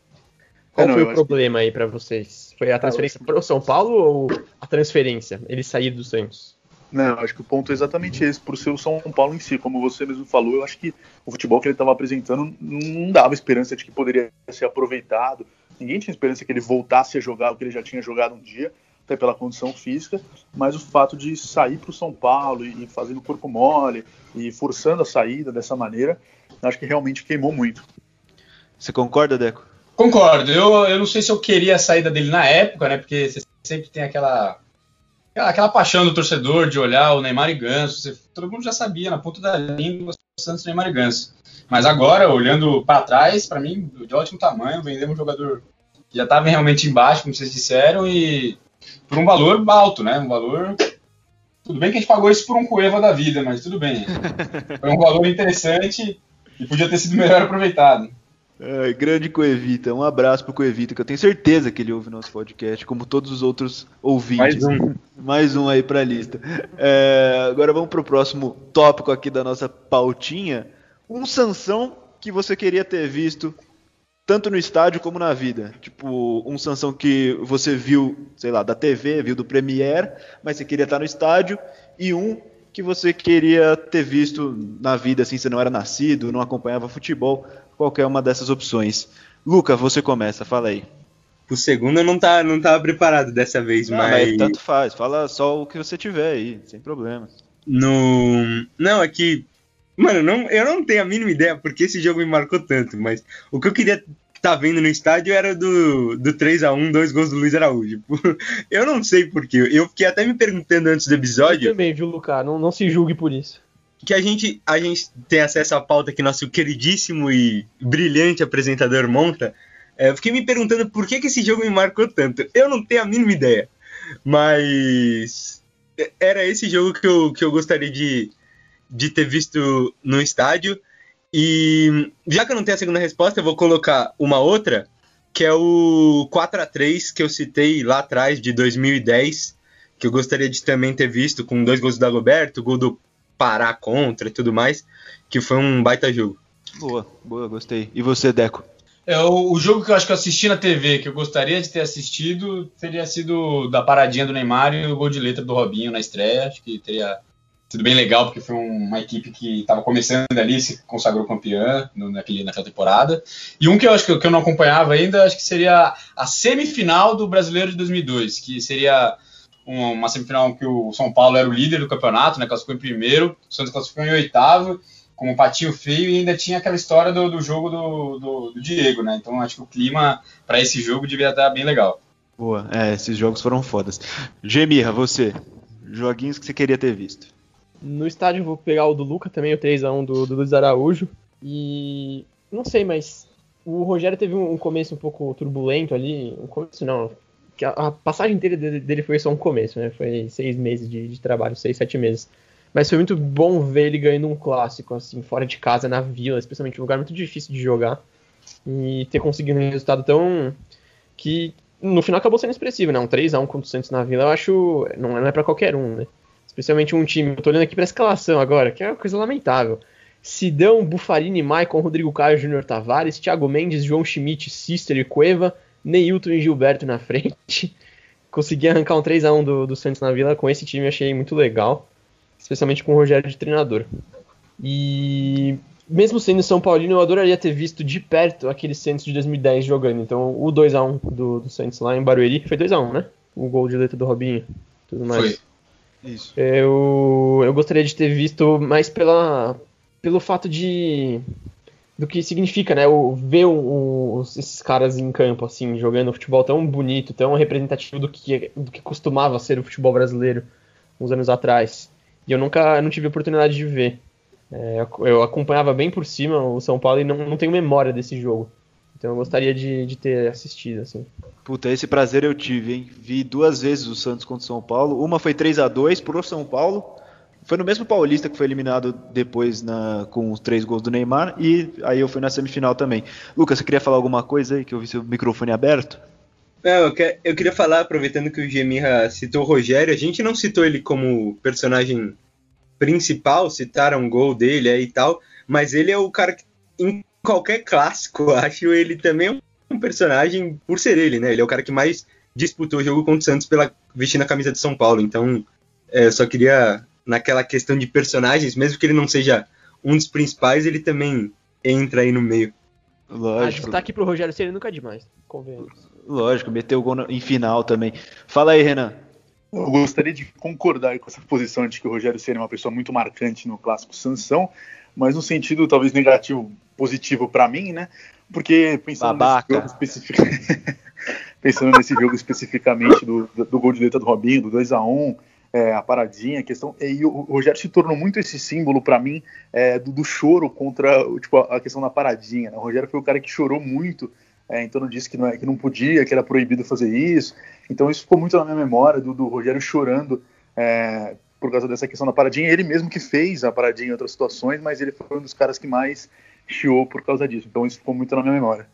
S3: Qual é, não, foi o problema que... aí para vocês? Foi a transferência para o São Paulo ou a transferência, ele sair do Santos?
S5: Não, acho que o ponto é exatamente esse, por ser o São Paulo em si. Como você mesmo falou, eu acho que o futebol que ele estava apresentando não dava esperança de que poderia ser aproveitado. Ninguém tinha esperança que ele voltasse a jogar o que ele já tinha jogado um dia até pela condição física, mas o fato de sair para o São Paulo e fazendo corpo mole e forçando a saída dessa maneira, acho que realmente queimou muito.
S1: Você concorda, Deco?
S4: Concordo. Eu, eu não sei se eu queria a saída dele na época, né? Porque você sempre tem aquela aquela paixão do torcedor de olhar o Neymar e Ganso. Você, todo mundo já sabia, na ponta da língua, o Santos, Neymar e Ganso. Mas agora, olhando para trás, para mim, de ótimo tamanho, vendemos um jogador que já estava realmente embaixo, como vocês disseram, e por um valor alto, né? Um valor. Tudo bem que a gente pagou isso por um Cueva da vida, mas tudo bem. Foi um valor interessante e podia ter sido melhor aproveitado.
S1: É, grande Coevita, um abraço pro Coevita, que eu tenho certeza que ele ouve nosso podcast, como todos os outros ouvintes.
S2: Mais um.
S1: Mais um aí pra lista. É, agora vamos pro próximo tópico aqui da nossa pautinha. Um Sansão que você queria ter visto tanto no estádio como na vida. Tipo, um Sansão que você viu, sei lá, da TV, viu do Premiere, mas você queria estar no estádio, e um que você queria ter visto na vida, assim, você não era nascido, não acompanhava futebol, qualquer uma dessas opções. Luca, você começa, fala aí.
S2: O segundo eu não, tá, não tava preparado dessa vez,
S1: Não,
S2: mas.
S1: mas tanto faz, fala só o que você tiver aí, sem problema.
S2: No. Não, é que. Mano, não, eu não tenho a mínima ideia porque esse jogo me marcou tanto, mas o que eu queria estar vendo no estádio era do, do 3x1, dois gols do Luiz Araújo. Eu não sei porquê. Eu fiquei até me perguntando antes do
S3: Eu
S2: episódio
S3: também, viu, Lucas? Não, não se julgue por isso.
S2: que a gente, a gente tem acesso à pauta que nosso queridíssimo e brilhante apresentador monta. É, eu fiquei me perguntando por que, que esse jogo me marcou tanto. Eu não tenho a mínima ideia. Mas era esse jogo que eu, que eu gostaria de, de ter visto no estádio. E já que eu não tenho a segunda resposta, eu vou colocar uma outra, que é o 4 a 3 que eu citei lá atrás, de 2010, que eu gostaria de também ter visto, com dois gols do Dagoberto, gol do Pará contra e tudo mais, que foi um baita jogo.
S1: Boa, boa, gostei. E você, Deco?
S4: É, o, o jogo que eu acho que eu assisti na TV, que eu gostaria de ter assistido, teria sido da paradinha do Neymar e o gol de letra do Robinho na estreia. Acho que teria sido bem legal, porque foi uma equipe que estava começando ali, se consagrou campeã no, naquele, naquela temporada. E um que eu acho que, que eu não acompanhava ainda, acho que seria a semifinal do Brasileiro de 2002, que seria uma, uma semifinal que o São Paulo era o líder do campeonato, né, classificou em primeiro, o Santos classificou em oitavo, com um patinho feio e ainda tinha aquela história do, do jogo do, do, do Diego, né? Então acho que o clima para esse jogo devia estar bem legal.
S1: Boa, é, esses jogos foram fodas. Gemirra, você? Joguinhos que você queria ter visto.
S3: No estádio vou pegar o do Luca também, o 3x1 do, do Luiz Araújo. E não sei, mas o Rogério teve um, começo um pouco turbulento ali. Um começo não. Que a, a passagem inteira dele, dele foi só um começo, né? Foi seis meses de, de trabalho, seis, sete meses. Mas foi muito bom ver ele ganhando um clássico, assim, fora de casa, na vila, especialmente um lugar muito difícil de jogar. E ter conseguido um resultado tão. que no final acabou sendo expressivo, né? Um 3x1 contra o Santos na vila, eu acho. Não, é pra qualquer um, né? Especialmente um time. Eu tô olhando aqui pra escalação agora, que é uma coisa lamentável. Sidão, Bufarini, Maicon, Rodrigo Caio, Júnior Tavares, Thiago Mendes, João Schmidt, Cister e Cueva, Neilton e Gilberto na frente. Consegui arrancar um 3x1 do, do Santos na Vila com esse time, achei muito legal. Especialmente com o Rogério de treinador. E mesmo sendo São Paulino, eu adoraria ter visto de perto aquele Santos de 2010 jogando. Então o 2x1 do, do Santos lá em Barueri, foi 2x1, né? O gol de letra do Robinho, tudo mais.
S4: Foi.
S1: Isso.
S3: Eu, eu gostaria de ter visto mais pela, pelo fato de do que significa, né? O, ver os- esses caras em campo, assim, jogando futebol tão bonito, tão representativo do que, do que costumava ser o futebol brasileiro uns anos atrás. E eu nunca não tive oportunidade de ver. É, eu- eu acompanhava bem por cima o São Paulo e não, não tenho memória desse jogo. Então eu gostaria de, de ter assistido, assim.
S1: Puta, esse prazer eu tive, hein? Vi duas vezes o Santos contra o São Paulo. Uma foi 3 a 2 pro São Paulo. Foi no mesmo Paulista que foi eliminado depois na, com os três gols do Neymar. E aí eu fui na semifinal também. Lucas, você queria falar alguma coisa aí? Que eu vi seu microfone aberto?
S2: Não, eu, que- eu queria falar, aproveitando que o Gemirra citou o Rogério, a gente não citou ele como personagem principal, citaram um gol dele aí e tal, mas ele é o cara que, em qualquer clássico, acho ele também um personagem por ser ele, né? Ele é o cara que mais disputou o jogo contra o Santos pela vestindo a camisa de São Paulo. Então, é, eu só queria, naquela questão de personagens, mesmo que ele não seja um dos principais, ele também entra aí no meio.
S3: Ah,
S1: Lógico,
S3: destaque pro Rogério Ceni nunca é demais, convenhamos.
S1: lógico, meteu o gol em final também. Fala aí, Renan.
S5: Eu gostaria de concordar com essa posição de que o Rogério Ceni é uma pessoa muito marcante no clássico Sansão, mas no sentido talvez negativo, positivo para mim, né? Porque pensando
S1: Babaca.
S5: nesse jogo especific- pensando nesse jogo especificamente do, do, gol de letra do Robinho, do 2 a 1 é, a paradinha, a questão. E o, Rogério se tornou muito esse símbolo para mim é, do, do, choro contra tipo, a, questão da paradinha. Né? O Rogério foi o cara que chorou muito é, em torno disso, que não, é, que não podia, que era proibido fazer isso. Então isso ficou muito na minha memória, do, do Rogério chorando é, por causa dessa questão da paradinha. Ele mesmo que fez a paradinha em outras situações, mas ele foi um dos caras que mais chiou por causa disso. Então isso ficou muito na minha memória.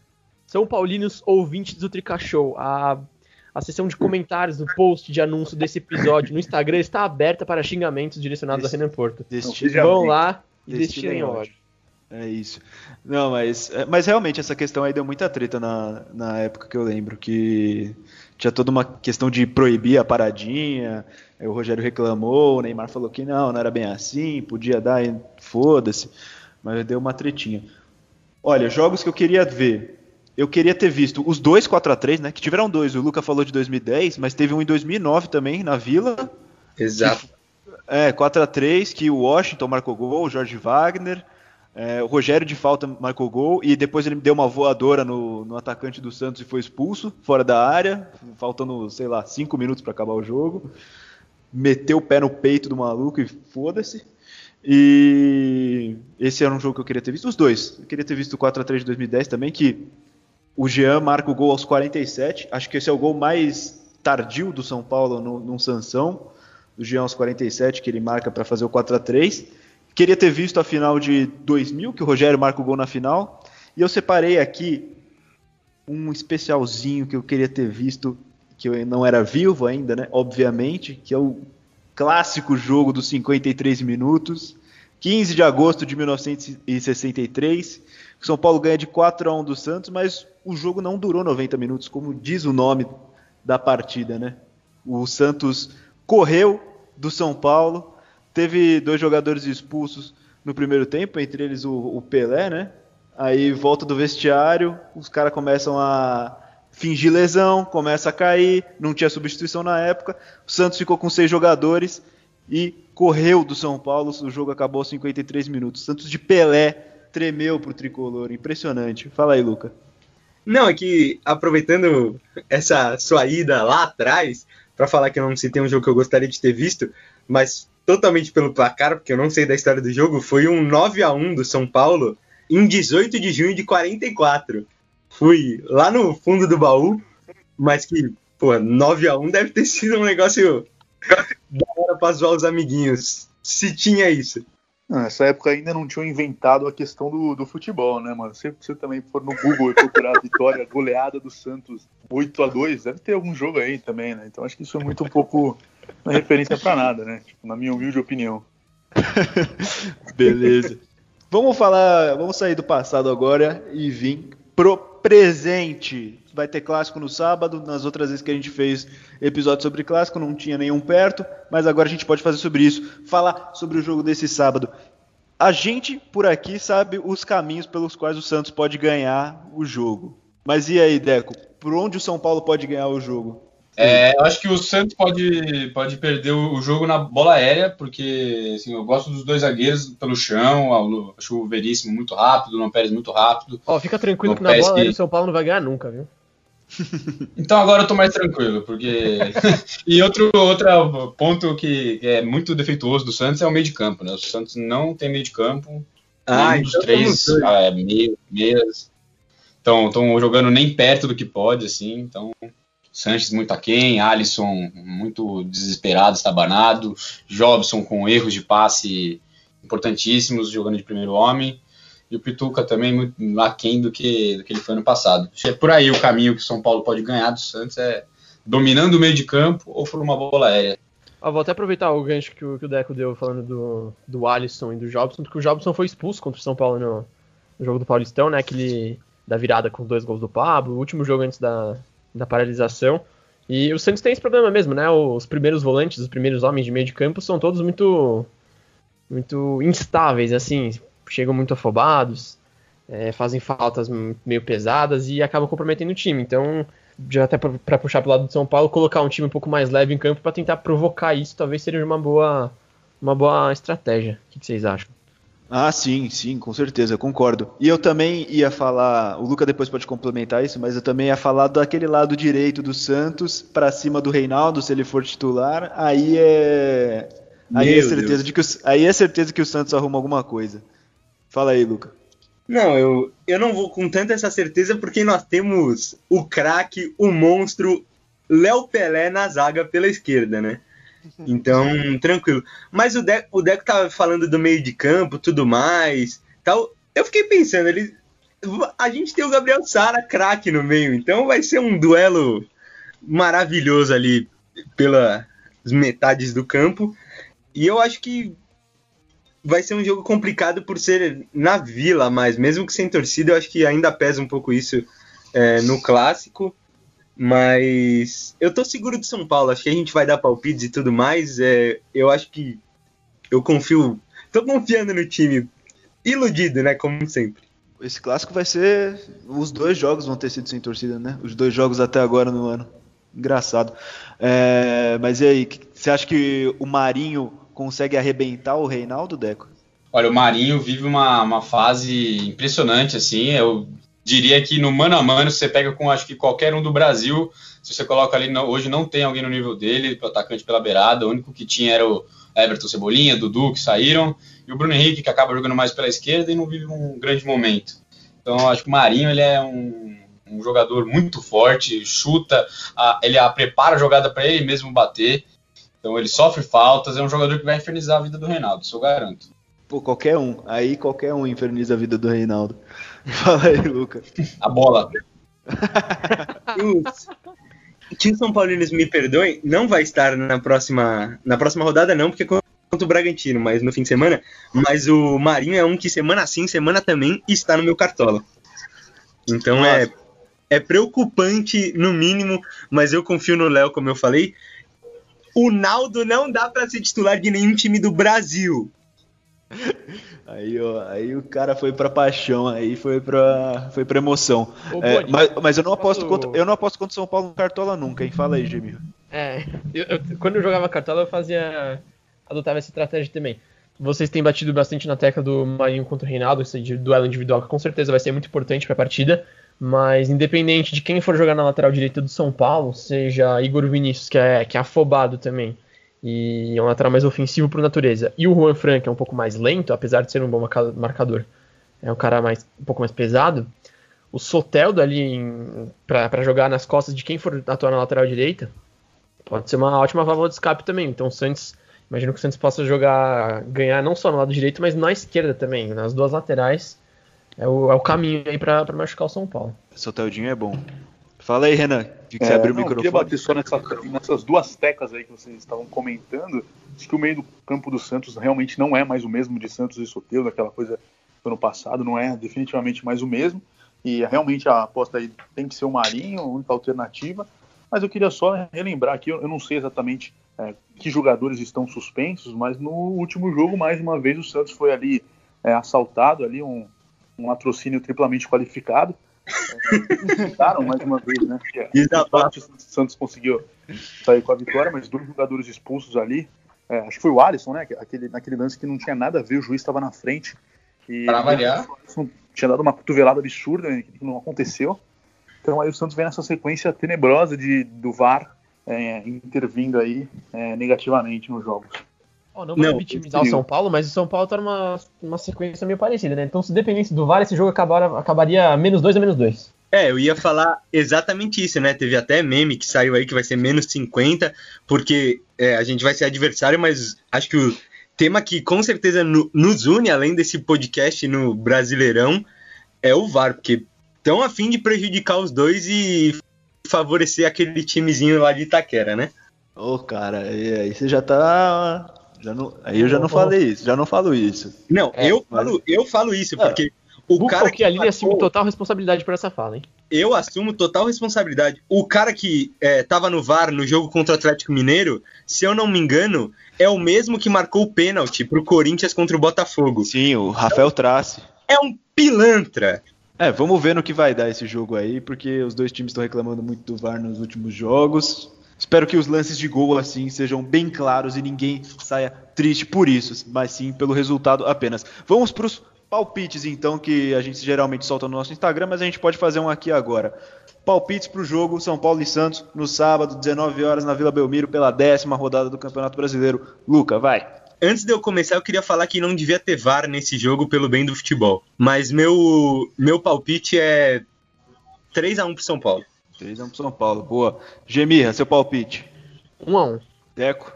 S3: São Paulinos ouvintes do Trica Show. A, a sessão de comentários do post de anúncio desse episódio no Instagram está aberta para xingamentos direcionados Dest a Renan Porto. Vão lá e destilem ódio.
S1: É isso. Não, mas, é, mas realmente essa questão aí deu muita treta na, na época que eu lembro, que tinha toda uma questão de proibir a paradinha, o Rogério reclamou, o Neymar falou que não, não era bem assim, podia dar, foda-se, mas deu uma tretinha. Olha, jogos que eu queria ver, eu queria ter visto os dois 4 a 3 né? Que tiveram dois. O Luca falou de 2010, mas teve um em 2009 também, na Vila.
S2: Exato. Que,
S1: é, 4 a 3 que o Washington marcou gol, o Jorge Wagner. É, o Rogério de falta marcou gol e depois ele deu uma voadora no, no atacante do Santos e foi expulso fora da área, faltando, sei lá, 5 minutos para acabar o jogo. Meteu o pé no peito do maluco e foda-se. E esse era um jogo que eu queria ter visto. Os dois. Eu queria ter visto o 4 a 3 de 2010 também, que o Jean marca o gol aos 47. Acho que esse é o gol mais tardio do São Paulo no, num sanção. O Jean aos 47, que ele marca para fazer o 4 a 3 Queria ter visto a final de 2000, que o Rogério marca o gol na final. E eu separei aqui um especialzinho que eu queria ter visto, que eu não era vivo ainda, né? Obviamente, que é o clássico jogo dos 53 minutos. 15 de agosto de 1963. O São Paulo ganha de 4 a 1 do Santos, mas o jogo não durou 90 minutos, como diz o nome da partida, né? O Santos correu do São Paulo, teve dois jogadores expulsos no primeiro tempo, entre eles o, o Pelé, né? Aí volta do vestiário, os caras começam a fingir lesão, começa a cair, não tinha substituição na época. O Santos ficou com seis jogadores e correu do São Paulo. O jogo acabou aos 53 minutos. Santos de Pelé tremeu pro tricolor. Impressionante. Fala aí, Luca.
S2: Não, é que aproveitando essa sua ida lá atrás, para falar que eu não citei um jogo que eu gostaria de ter visto, mas totalmente pelo placar, porque eu não sei da história do jogo, foi um 9 a 1 do São Paulo em 18 de junho de 44. Fui lá no fundo do baú, mas que, pô, 9 a 1 deve ter sido um negócio da hora pra zoar os amiguinhos. Se tinha isso.
S5: Nessa época ainda não tinham inventado a questão do, do futebol, né, mano? Se você também for no Google e procurar a vitória goleada do Santos 8 a 2 deve ter algum jogo aí também, né? Então acho que isso é muito um pouco uma referência para nada, né? Tipo, na minha humilde opinião.
S1: Beleza. Vamos falar, vamos sair do passado agora e vir pro presente. Vai ter clássico no sábado. Nas outras vezes que a gente fez episódio sobre clássico, não tinha nenhum perto, mas agora a gente pode fazer sobre isso. Falar sobre o jogo desse sábado. A gente por aqui sabe os caminhos pelos quais o Santos pode ganhar o jogo. Mas e aí, Deco? Por onde o São Paulo pode ganhar o jogo?
S4: É, eu acho que o Santos pode, pode perder o jogo na bola aérea, porque assim, eu gosto dos dois zagueiros pelo chão, acho o Veríssimo muito rápido, o Não Pérez muito rápido.
S3: Ó, fica tranquilo que na bola aérea o São Paulo não vai ganhar nunca, viu?
S4: Então agora eu tô mais tranquilo, porque. e outro, outro ponto que é muito defeituoso do Santos é o meio de campo, né? O Santos não tem meio de campo. Ah, um dos então três ah, é, meio, meias. Então, estão jogando nem perto do que pode, assim, então Sanches muito aquém, Alisson muito desesperado, estabanado, Jobson com erros de passe importantíssimos, jogando de primeiro homem, e o Pituca também muito aquém do que, do que ele foi no passado. É por aí o caminho que o São Paulo pode ganhar do Santos, é dominando o meio de campo ou por uma bola aérea.
S3: Ah, vou até aproveitar o gancho que o, que o Deco deu falando do, do Alisson e do Jobson, porque o Jobson foi expulso contra o São Paulo no, no jogo do Paulistão, né? Aquele da virada com dois gols do Pablo, o último jogo antes da, da paralisação. E o Santos tem esse problema mesmo, né? Os primeiros volantes, os primeiros homens de meio de campo são todos muito muito instáveis, assim, chegam muito afobados, é, fazem faltas meio pesadas e acabam comprometendo o time. Então, já até para puxar pro lado do São Paulo, colocar um time um pouco mais leve em campo para tentar provocar isso, talvez seja uma boa uma boa estratégia. O que vocês acham?
S1: Ah, sim, sim, com certeza, concordo. E eu também ia falar, o Luca depois pode complementar isso, mas eu também ia falar daquele lado direito do Santos para cima do Reinaldo, se ele for titular, aí é aí é certeza de que o, aí é certeza que o Santos arruma alguma coisa. Fala aí, Luca.
S2: Não, eu, eu não vou com tanta essa certeza porque nós temos o craque, o monstro Léo Pelé na zaga pela esquerda, né? Então, tranquilo. Mas o Deco, o Deco tava falando do meio de campo, tudo mais, tal. Eu fiquei pensando, ele, a gente tem o Gabriel Sara craque no meio, então vai ser um duelo maravilhoso ali pelas metades do campo. E eu acho que vai ser um jogo complicado por ser na Vila, mas mesmo que sem torcida, eu acho que ainda pesa um pouco isso é, no clássico. Mas eu tô seguro de São Paulo, acho que a gente vai dar palpites e tudo mais. É, eu acho que eu confio, tô confiando no time. Iludido, né? Como sempre.
S1: Esse clássico vai ser. Os dois jogos vão ter sido sem torcida, né? Os dois jogos até agora no ano. Engraçado. É, mas e aí, você acha que o Marinho consegue arrebentar o Reinaldo, Deco?
S4: Olha, o Marinho vive uma, uma fase impressionante, assim. Eu diria que no mano a mano você pega com acho que qualquer um do Brasil. Se você coloca ali, não, hoje não tem alguém no nível dele, atacante pela beirada. O único que tinha era o Everton Cebolinha, Dudu, que saíram. E o Bruno Henrique, que acaba jogando mais pela esquerda e não vive um grande momento. Então acho que o Marinho ele é um, um jogador muito forte, chuta, a, ele a, prepara a jogada para ele mesmo bater. Então ele sofre faltas, é um jogador que vai infernizar a vida do Reinaldo, isso eu garanto.
S1: Pô, qualquer um. Aí qualquer um inferniza a vida do Reinaldo. Fala aí, Luca.
S4: A bola.
S2: que São Paulinos me perdoem, não vai estar na próxima, na próxima rodada, não, porque é contra o Bragantino, mas no fim de semana. Mas o Marinho é um que semana sim, semana também está no meu cartola. Então é, é preocupante, no mínimo, mas eu confio no Léo, como eu falei. O Naldo não dá para ser titular de nenhum time do Brasil.
S1: Aí, ó, aí o cara foi pra paixão, aí foi pra, foi pra emoção. É, mas, mas eu não aposto posso... contra, eu não aposto contra o São Paulo no Cartola nunca, hein? Fala aí, Gemil.
S3: É, eu, eu, quando eu jogava Cartola eu fazia, adotava essa estratégia também. Vocês têm batido bastante na tecla do Marinho contra o Reinaldo, esse duelo individual, que com certeza vai ser muito importante pra partida. Mas independente de quem for jogar na lateral direita do São Paulo, seja Igor Vinícius, que é, que é afobado também, e é um lateral mais ofensivo por natureza. E o Juan Frank é um pouco mais lento, apesar de ser um bom marcador. É um cara mais, um pouco mais pesado. O Soteldo ali para jogar nas costas de quem for atuar na lateral direita pode ser uma ótima válvula de escape também. Então o Santos, imagino que o Santos possa jogar, ganhar não só no lado direito, mas na esquerda também, nas duas laterais. É o, é o caminho aí para machucar o São Paulo.
S1: Soteldinho é bom. Fala aí, Renan.
S5: Que que é, você abriu não, o microfone. Eu queria bater só nessa, nessas duas teclas aí que vocês estavam comentando. Acho que o meio do campo do Santos realmente não é mais o mesmo de Santos e Soteldo, aquela coisa do ano passado, não é definitivamente mais o mesmo. E realmente a aposta aí tem que ser o Marinho, a única alternativa. Mas eu queria só relembrar aqui, eu não sei exatamente é, que jogadores estão suspensos, mas no último jogo, mais uma vez, o Santos foi ali é, assaltado, ali um, um latrocínio triplamente qualificado tentaram mais uma vez, né? o Santos conseguiu sair com a vitória, mas dois jogadores expulsos ali. É, acho que foi o Alisson, né? Aquele, naquele lance que não tinha nada a ver, o juiz estava na frente.
S4: E para variar.
S5: tinha dado uma cotovelada absurda, né, que não aconteceu. Então aí o Santos vem nessa sequência tenebrosa de, do VAR é, intervindo aí é, negativamente nos jogos.
S3: Oh, não vou vitimizar o São Paulo, mas o São Paulo tá numa uma sequência meio parecida, né? Então, se dependesse do VAR, esse jogo acabar, acabaria menos 2 a menos 2.
S2: É, eu ia falar exatamente isso, né? Teve até meme que saiu aí que vai ser menos 50, porque é, a gente vai ser adversário, mas acho que o tema que com certeza no, nos une, além desse podcast no Brasileirão, é o VAR, porque estão a fim de prejudicar os dois e favorecer aquele timezinho lá de Itaquera, né?
S1: Ô, oh, cara, aí você já tá já não, aí eu já não falei isso, já não falo isso.
S2: Não, é, eu, mas... falo, eu falo isso, é. porque o cara
S3: que ali assume total responsabilidade por essa fala, hein?
S2: Eu assumo total responsabilidade. O cara que é, tava no VAR no jogo contra o Atlético Mineiro, se eu não me engano, é o mesmo que marcou o pênalti pro Corinthians contra o Botafogo.
S1: Sim, o Rafael Trace.
S2: É um pilantra.
S1: É, vamos ver no que vai dar esse jogo aí, porque os dois times estão reclamando muito do VAR nos últimos jogos. Espero que os lances de gol assim sejam bem claros e ninguém saia triste por isso, mas sim pelo resultado apenas. Vamos para os palpites então que a gente geralmente solta no nosso Instagram, mas a gente pode fazer um aqui agora. Palpites para o jogo São Paulo e Santos no sábado, 19 horas na Vila Belmiro pela décima rodada do Campeonato Brasileiro. Luca, vai.
S2: Antes de eu começar, eu queria falar que não devia ter VAR nesse jogo pelo bem do futebol. Mas meu meu palpite é 3 a 1 pro São Paulo.
S1: 3x1 pro São Paulo, boa. Gemirra, seu palpite.
S3: 1x1.
S1: Deco.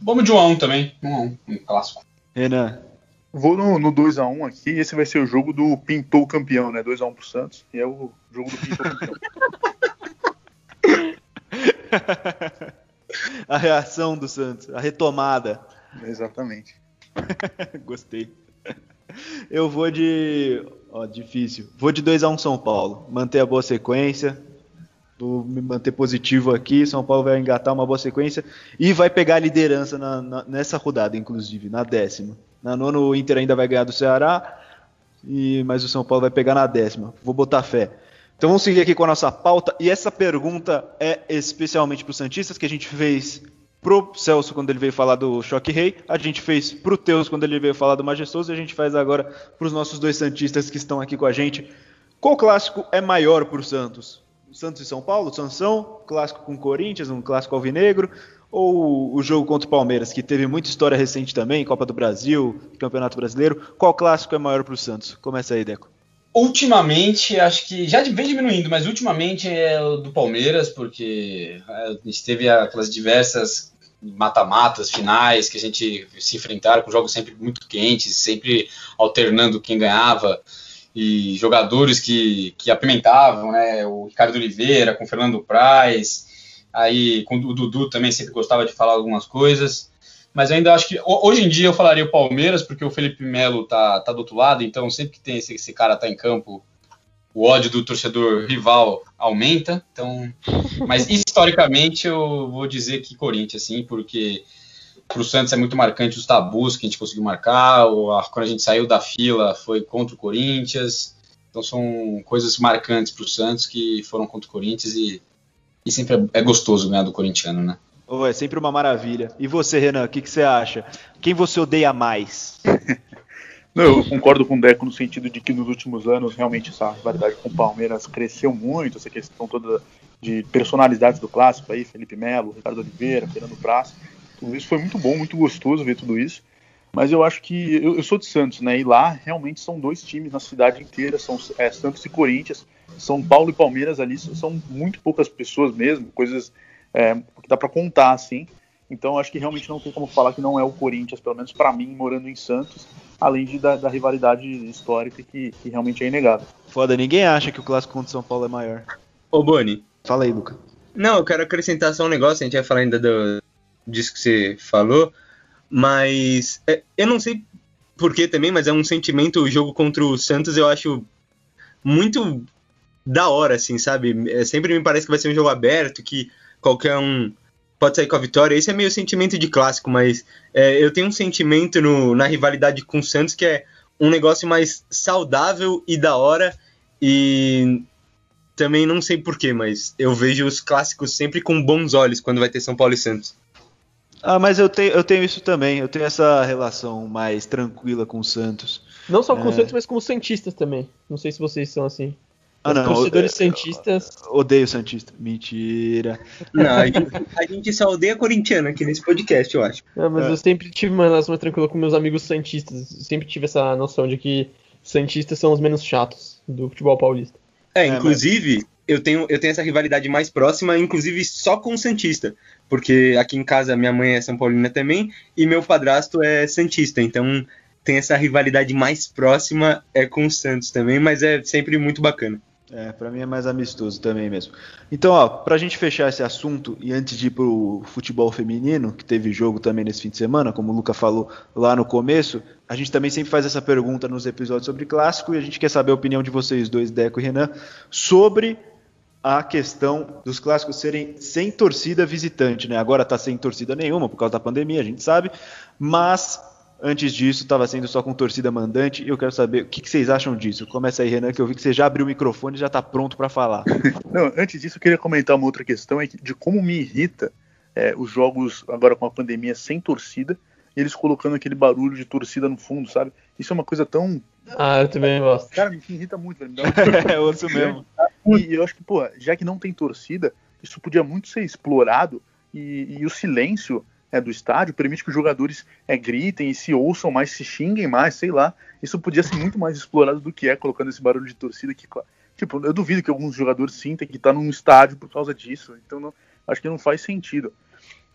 S4: Vamos de 1x1 também. 1x1, um clássico.
S1: Renan.
S5: Vou no, no 2x1 aqui. Esse vai ser o jogo do Pintou campeão, né? 2x1 pro Santos. E é o jogo do Pintou campeão.
S1: a reação do Santos, a retomada.
S5: Exatamente.
S1: Gostei. Eu vou de. Ó, difícil. Vou de 2x1 São Paulo. Manter a boa sequência. Vou me manter positivo aqui. São Paulo vai engatar uma boa sequência e vai pegar a liderança na, na, nessa rodada, inclusive, na décima. Na nona, o Inter ainda vai ganhar do Ceará, e, mas o São Paulo vai pegar na décima. Vou botar fé. Então vamos seguir aqui com a nossa pauta. E essa pergunta é especialmente para os Santistas, que a gente fez pro Celso quando ele veio falar do Choque Rei, a gente fez pro Teus quando ele veio falar do Majestoso, e a gente faz agora para os nossos dois Santistas que estão aqui com a gente. Qual clássico é maior para o Santos? Santos e São Paulo, Sansão, clássico com Corinthians, um clássico alvinegro, ou o jogo contra o Palmeiras, que teve muita história recente também, Copa do Brasil, Campeonato Brasileiro. Qual clássico é maior para o Santos? Começa aí, Deco.
S4: Ultimamente, acho que já vem diminuindo, mas ultimamente é o do Palmeiras, porque a gente teve aquelas diversas mata-matas finais que a gente se enfrentaram com jogos sempre muito quentes, sempre alternando quem ganhava e jogadores que, que apimentavam, né? O Ricardo Oliveira com o Fernando Praz, aí com o Dudu também sempre gostava de falar algumas coisas. Mas ainda acho que hoje em dia eu falaria o Palmeiras, porque o Felipe Melo tá, tá do outro lado, então sempre que tem esse, esse cara tá em campo, o ódio do torcedor rival aumenta. Então, mas historicamente eu vou dizer que Corinthians, sim, porque para o Santos é muito marcante os tabus que a gente conseguiu marcar, ou a, quando a gente saiu da fila foi contra o Corinthians. Então são coisas marcantes para o Santos que foram contra o Corinthians e, e sempre é, é gostoso ganhar do corintiano, né?
S1: Oh, é sempre uma maravilha. E você, Renan, o que, que você acha? Quem você odeia mais?
S5: Não, eu concordo com o Deco no sentido de que nos últimos anos realmente essa rivalidade com o Palmeiras cresceu muito, essa questão toda de personalidades do clássico aí, Felipe Melo, Ricardo Oliveira, Fernando Praça. Tudo isso foi muito bom, muito gostoso ver tudo isso. Mas eu acho que eu, eu, sou de Santos, né? E lá realmente são dois times na cidade inteira, são é, Santos e Corinthians. São Paulo e Palmeiras ali são muito poucas pessoas mesmo, coisas é, que dá para contar assim. Então acho que realmente não tem como falar que não é o Corinthians, pelo menos para mim, morando em Santos, além de, da, da rivalidade histórica que, que, realmente é inegável.
S1: Foda, ninguém acha que o clássico contra São Paulo é maior.
S2: Ô Boni.
S1: Fala aí, Luca.
S2: Não, eu quero acrescentar só um negócio, a gente vai falar ainda do, disso que você falou, mas é, eu não sei porquê também, mas é um sentimento, o jogo contra o Santos eu acho muito da hora, assim, sabe? É, sempre me parece que vai ser um jogo aberto, que qualquer um pode sair com a vitória. Esse é meio sentimento de clássico, mas é, eu tenho um sentimento no, na rivalidade com o Santos que é um negócio mais saudável e da hora. E também não sei porquê, mas eu vejo os clássicos sempre com bons olhos quando vai ter São Paulo e Santos.
S1: Ah, mas eu tenho, eu tenho isso também. Eu tenho essa relação mais tranquila com o Santos.
S3: Não só com é... o Santos, mas com os Santistas também. Não sei se vocês são assim.
S1: Ah, não,
S3: torcedores Santistas.
S1: Odeio Santista. Mentira.
S2: Não, a gente, a gente só odeia corintiano aqui nesse podcast, eu acho.
S3: Não, mas é. eu sempre tive uma relação mais tranquila com meus amigos Santistas. Eu sempre tive essa noção de que Santistas são os menos chatos do futebol paulista.
S2: É, inclusive, é, mas... eu, tenho, eu tenho essa rivalidade mais próxima, inclusive só com o Santista. Porque aqui em casa minha mãe é São Paulina também e meu padrasto é Santista. Então tem essa rivalidade mais próxima é com o Santos também, mas é sempre muito bacana.
S1: É, para mim é mais amistoso também mesmo. Então, ó, pra gente fechar esse assunto e antes de ir pro futebol feminino, que teve jogo também nesse fim de semana, como o Luca falou lá no começo, a gente também sempre faz essa pergunta nos episódios sobre clássico e a gente quer saber a opinião de vocês dois, Deco e Renan, sobre a questão dos clássicos serem sem torcida visitante, né? Agora tá sem torcida nenhuma por causa da pandemia, a gente sabe, mas Antes disso, estava sendo só com torcida mandante. E eu quero saber o que, que, vocês acham disso. Começa aí, Renan, que eu vi que você já abriu o microfone e já está pronto para falar.
S5: Não, antes disso, eu queria comentar uma outra questão é de como me irrita é, os jogos agora com a pandemia sem torcida, eles colocando aquele barulho de torcida no fundo, sabe? Isso é uma coisa tão.
S3: Ah, eu também gosto.
S5: Cara, me irrita muito, velho.
S1: é osso mesmo.
S5: E eu acho que, pô, já que não tem torcida, isso podia muito ser explorado e, e o silêncio é, do estádio permite que os jogadores é, gritem e se ouçam mais, se xinguem mais, sei lá. Isso podia ser muito mais explorado do que é colocando esse barulho de torcida que, tipo, eu duvido que alguns jogadores sintam que tá num estádio por causa disso. Então, não, acho que não faz sentido.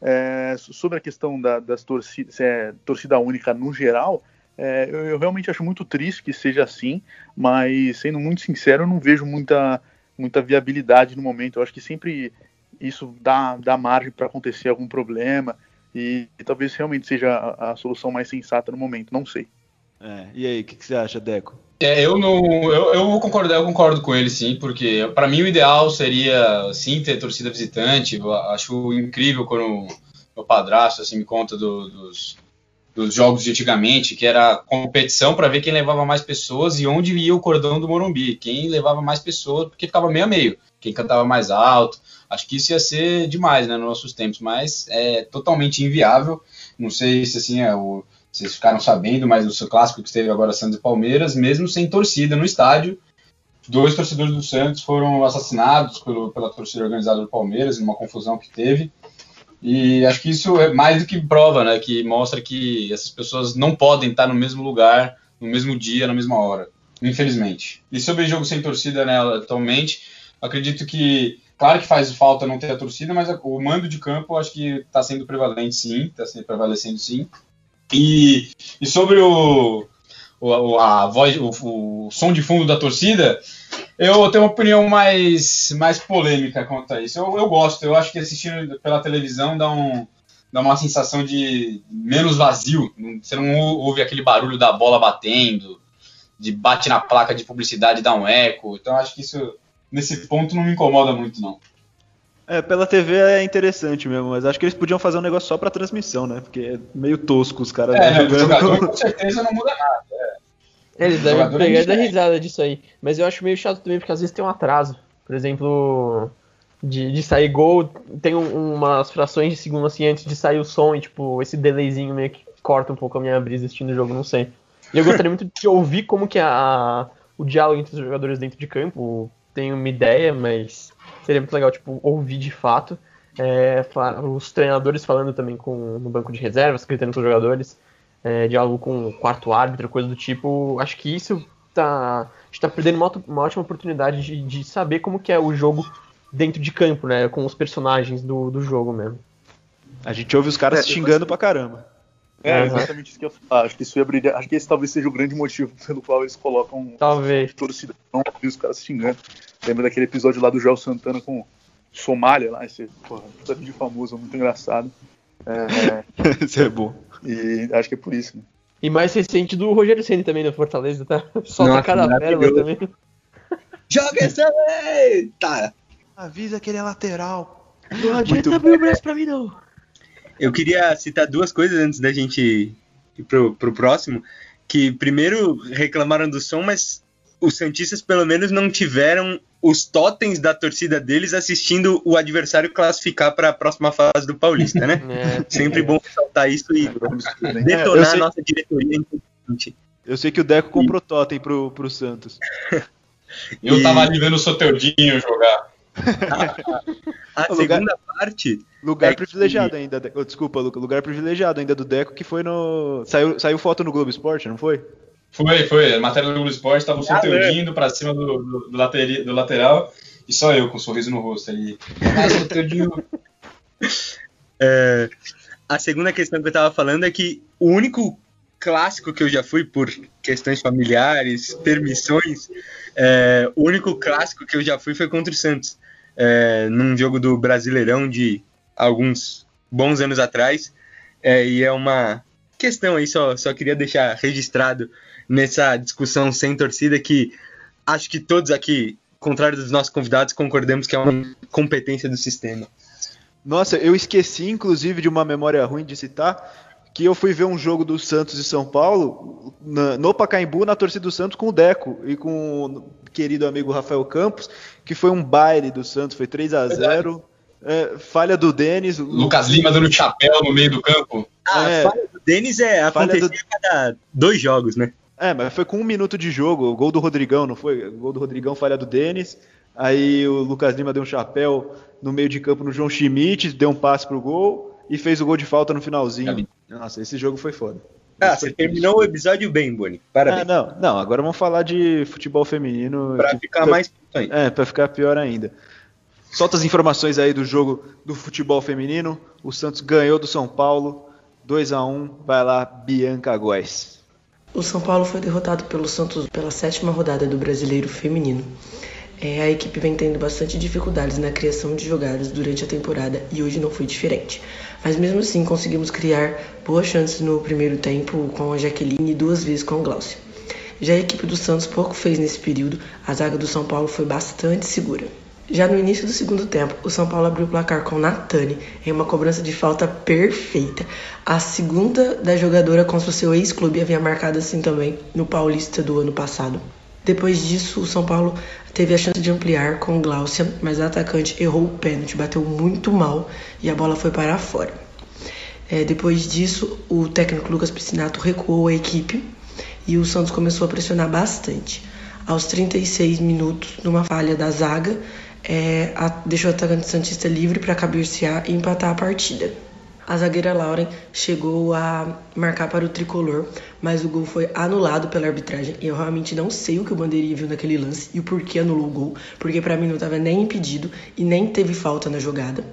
S5: É, sobre a questão da, das torcidas, é, torcida única no geral, é, eu, eu, realmente acho muito triste que seja assim, mas sendo muito sincero, eu não vejo muita, muita viabilidade no momento. Eu acho que sempre isso dá, dá margem para acontecer algum problema e, e, talvez realmente seja a, a, solução mais sensata no momento, não sei.
S1: É, e aí, o que, que, você acha, Deco?
S4: É, eu não, eu, eu concordo, eu concordo com ele sim, porque para mim o ideal seria sim ter torcida visitante. Eu acho incrível quando meu padrasto assim me conta do, dos, dos jogos de antigamente, que era competição para ver quem levava mais pessoas e onde ia o cordão do Morumbi, quem levava mais pessoas, porque ficava meio a meio, quem cantava mais alto. Acho que isso ia ser demais, né, nos nossos tempos, mas é totalmente inviável. Não sei se assim é o, vocês ficaram sabendo, mas o seu clássico que esteve agora Santos e Palmeiras, mesmo sem torcida no estádio, dois torcedores do Santos foram assassinados pelo, pela torcida organizada do Palmeiras, numa confusão que teve. E acho que isso é mais do que prova, né? Que mostra que essas pessoas não podem estar no mesmo lugar, no mesmo dia, na mesma hora. Infelizmente. E sobre jogo sem torcida, né, atualmente, acredito que Claro que faz falta não ter a torcida, mas o mando de campo acho que está sendo prevalente sim, está sendo prevalecendo sim. E, e sobre o, o, a voz, o, o, som de fundo da torcida, eu tenho uma opinião mais, mais polêmica quanto a isso. Eu, eu gosto, eu acho que assistindo pela televisão dá, um, dá uma sensação de menos vazio. Você não ouve aquele barulho da bola batendo, de bate na placa de publicidade dá um eco. Então acho que isso nesse ponto não me incomoda muito, não.
S1: É, pela TV é interessante mesmo, mas acho que eles podiam fazer um negócio só pra transmissão, né? Porque é meio tosco os caras
S4: é, jogando. Jogador, com certeza não muda nada.
S3: É. Eles devem pegar e dar risada disso aí. Mas eu acho meio chato também, porque às vezes tem um atraso. Por exemplo, de, de sair gol, tem um, umas frações de segundo assim antes de sair o som, e tipo, esse delayzinho meio que corta um pouco a minha brisa assistindo o jogo, não sei. E eu gostaria muito de ouvir como que é a, o diálogo entre os jogadores dentro de campo, tenho uma ideia, mas seria muito legal, tipo, ouvir de fato. É, os treinadores falando também com, no banco de reservas, gritando com os jogadores, é, diálogo com o quarto árbitro, coisa do tipo. Acho que isso tá. A gente tá perdendo uma, uma ótima oportunidade de, de, saber como que é o jogo dentro de campo, né? Com os personagens do, do jogo mesmo.
S1: A gente ouve os caras é, xingando pra caramba.
S5: É, uhum. exatamente isso que eu falar. Acho que isso ia brilhar. Acho que esse talvez seja o grande motivo pelo qual eles colocam
S3: talvez.
S5: torcida não e os caras xingando. Lembra daquele episódio lá do Joel Santana com Somália lá, esse porra, puta vídeo famoso, muito engraçado.
S1: É, isso é bom.
S5: E acho que é por isso, né?
S3: E mais recente do Rogério Ceni também no Fortaleza, tá? Solta cada pérola também.
S2: Joga essa aí! Tá.
S1: Avisa que ele é lateral.
S3: Não adianta abrir o braço pra mim, não.
S2: Eu queria citar duas coisas antes da gente ir pro, pro próximo. Que primeiro reclamaram do som, mas os Santistas pelo menos não tiveram os totens da torcida deles assistindo o adversário classificar para a próxima fase do Paulista, né? É, Sempre é. bom ressaltar isso e detonar é, a nossa diretoria.
S1: Eu sei que o Deco comprou e... totem pro, pro Santos.
S4: Eu e... tava ali vendo o Soteudinho jogar.
S2: a, a segunda parte
S1: Lugar é privilegiado que... ainda. Oh, desculpa, lugar privilegiado ainda do Deco, que foi no. Saiu, saiu foto no Globo Esporte, não foi?
S4: Foi, foi. A matéria do Globo Esporte tava o ah, Soteudinho indo pra cima do, do, do, lateri, do, lateral e só eu com um sorriso no rosto ali. Ah,
S2: é, a segunda questão que eu tava falando é que o único clássico que eu já fui por questões familiares, permissões, é, o único clássico que eu já fui foi contra o Santos. É, num jogo do Brasileirão de alguns bons anos atrás. É, e é uma questão aí, só, só queria deixar registrado nessa discussão sem torcida que acho que todos aqui, contrário dos nossos convidados, concordamos que é uma competência do sistema.
S1: Nossa, eu esqueci inclusive de uma memória ruim de citar que eu fui ver um jogo do Santos e São Paulo na, no Pacaembu, na torcida do Santos, com o Deco e com o querido amigo Rafael Campos, que foi um baile do Santos, foi 3 a 0 é, falha do Denis.
S4: Lucas Lima dando chapéu no meio do campo.
S2: Ah, é, falha do Denis é acontecia do... a cada dois jogos, né?
S1: É, mas foi com um minuto de jogo, o gol do Rodrigão, não foi? O gol do Rodrigão, falha do Denis. Aí o Lucas Lima deu um chapéu no meio de campo no João Schmidt, deu um passe pro gol e fez o gol de falta no finalzinho. Nossa, esse jogo foi foda.
S2: Ah, você terminou o episódio bem, Boni. Parabéns. Ah,
S1: não, não, agora vamos falar de futebol feminino.
S2: Pra ficar mais
S1: ainda. É, pra ficar pior ainda. Solta as informações aí do jogo do futebol feminino. O Santos ganhou do São Paulo, 2 a 1 Vai lá, Bianca Góes.
S6: O São Paulo foi derrotado pelo Santos pela sétima rodada do Brasileiro Feminino. É, a equipe vem tendo bastante dificuldades na criação de jogadas durante a temporada e hoje não foi diferente. Mas mesmo assim conseguimos criar boas chances no primeiro tempo com a Jaqueline e duas vezes com o Glaucio. Já a equipe do Santos pouco fez nesse período, a zaga do São Paulo foi bastante segura. Já no início do segundo tempo, o São Paulo abriu o placar com Natani em uma cobrança de falta perfeita. A segunda da jogadora contra o seu ex-clube havia marcado assim também no Paulista do ano passado. Depois disso, o São Paulo teve a chance de ampliar com Glaucia, mas a atacante errou o pênalti, bateu muito mal e a bola foi para fora. É, depois disso, o técnico Lucas Piscinato recuou a equipe e o Santos começou a pressionar bastante. Aos 36 minutos, numa falha da zaga, é, a, deixou o atacante Santista livre para cabecear e empatar a partida. A zagueira Lauren chegou a marcar para o tricolor, mas o gol foi anulado pela arbitragem. Eu realmente não sei o que o Bandeirinha viu naquele lance e o porquê anulou o gol, porque para mim não estava nem impedido e nem teve falta na jogada.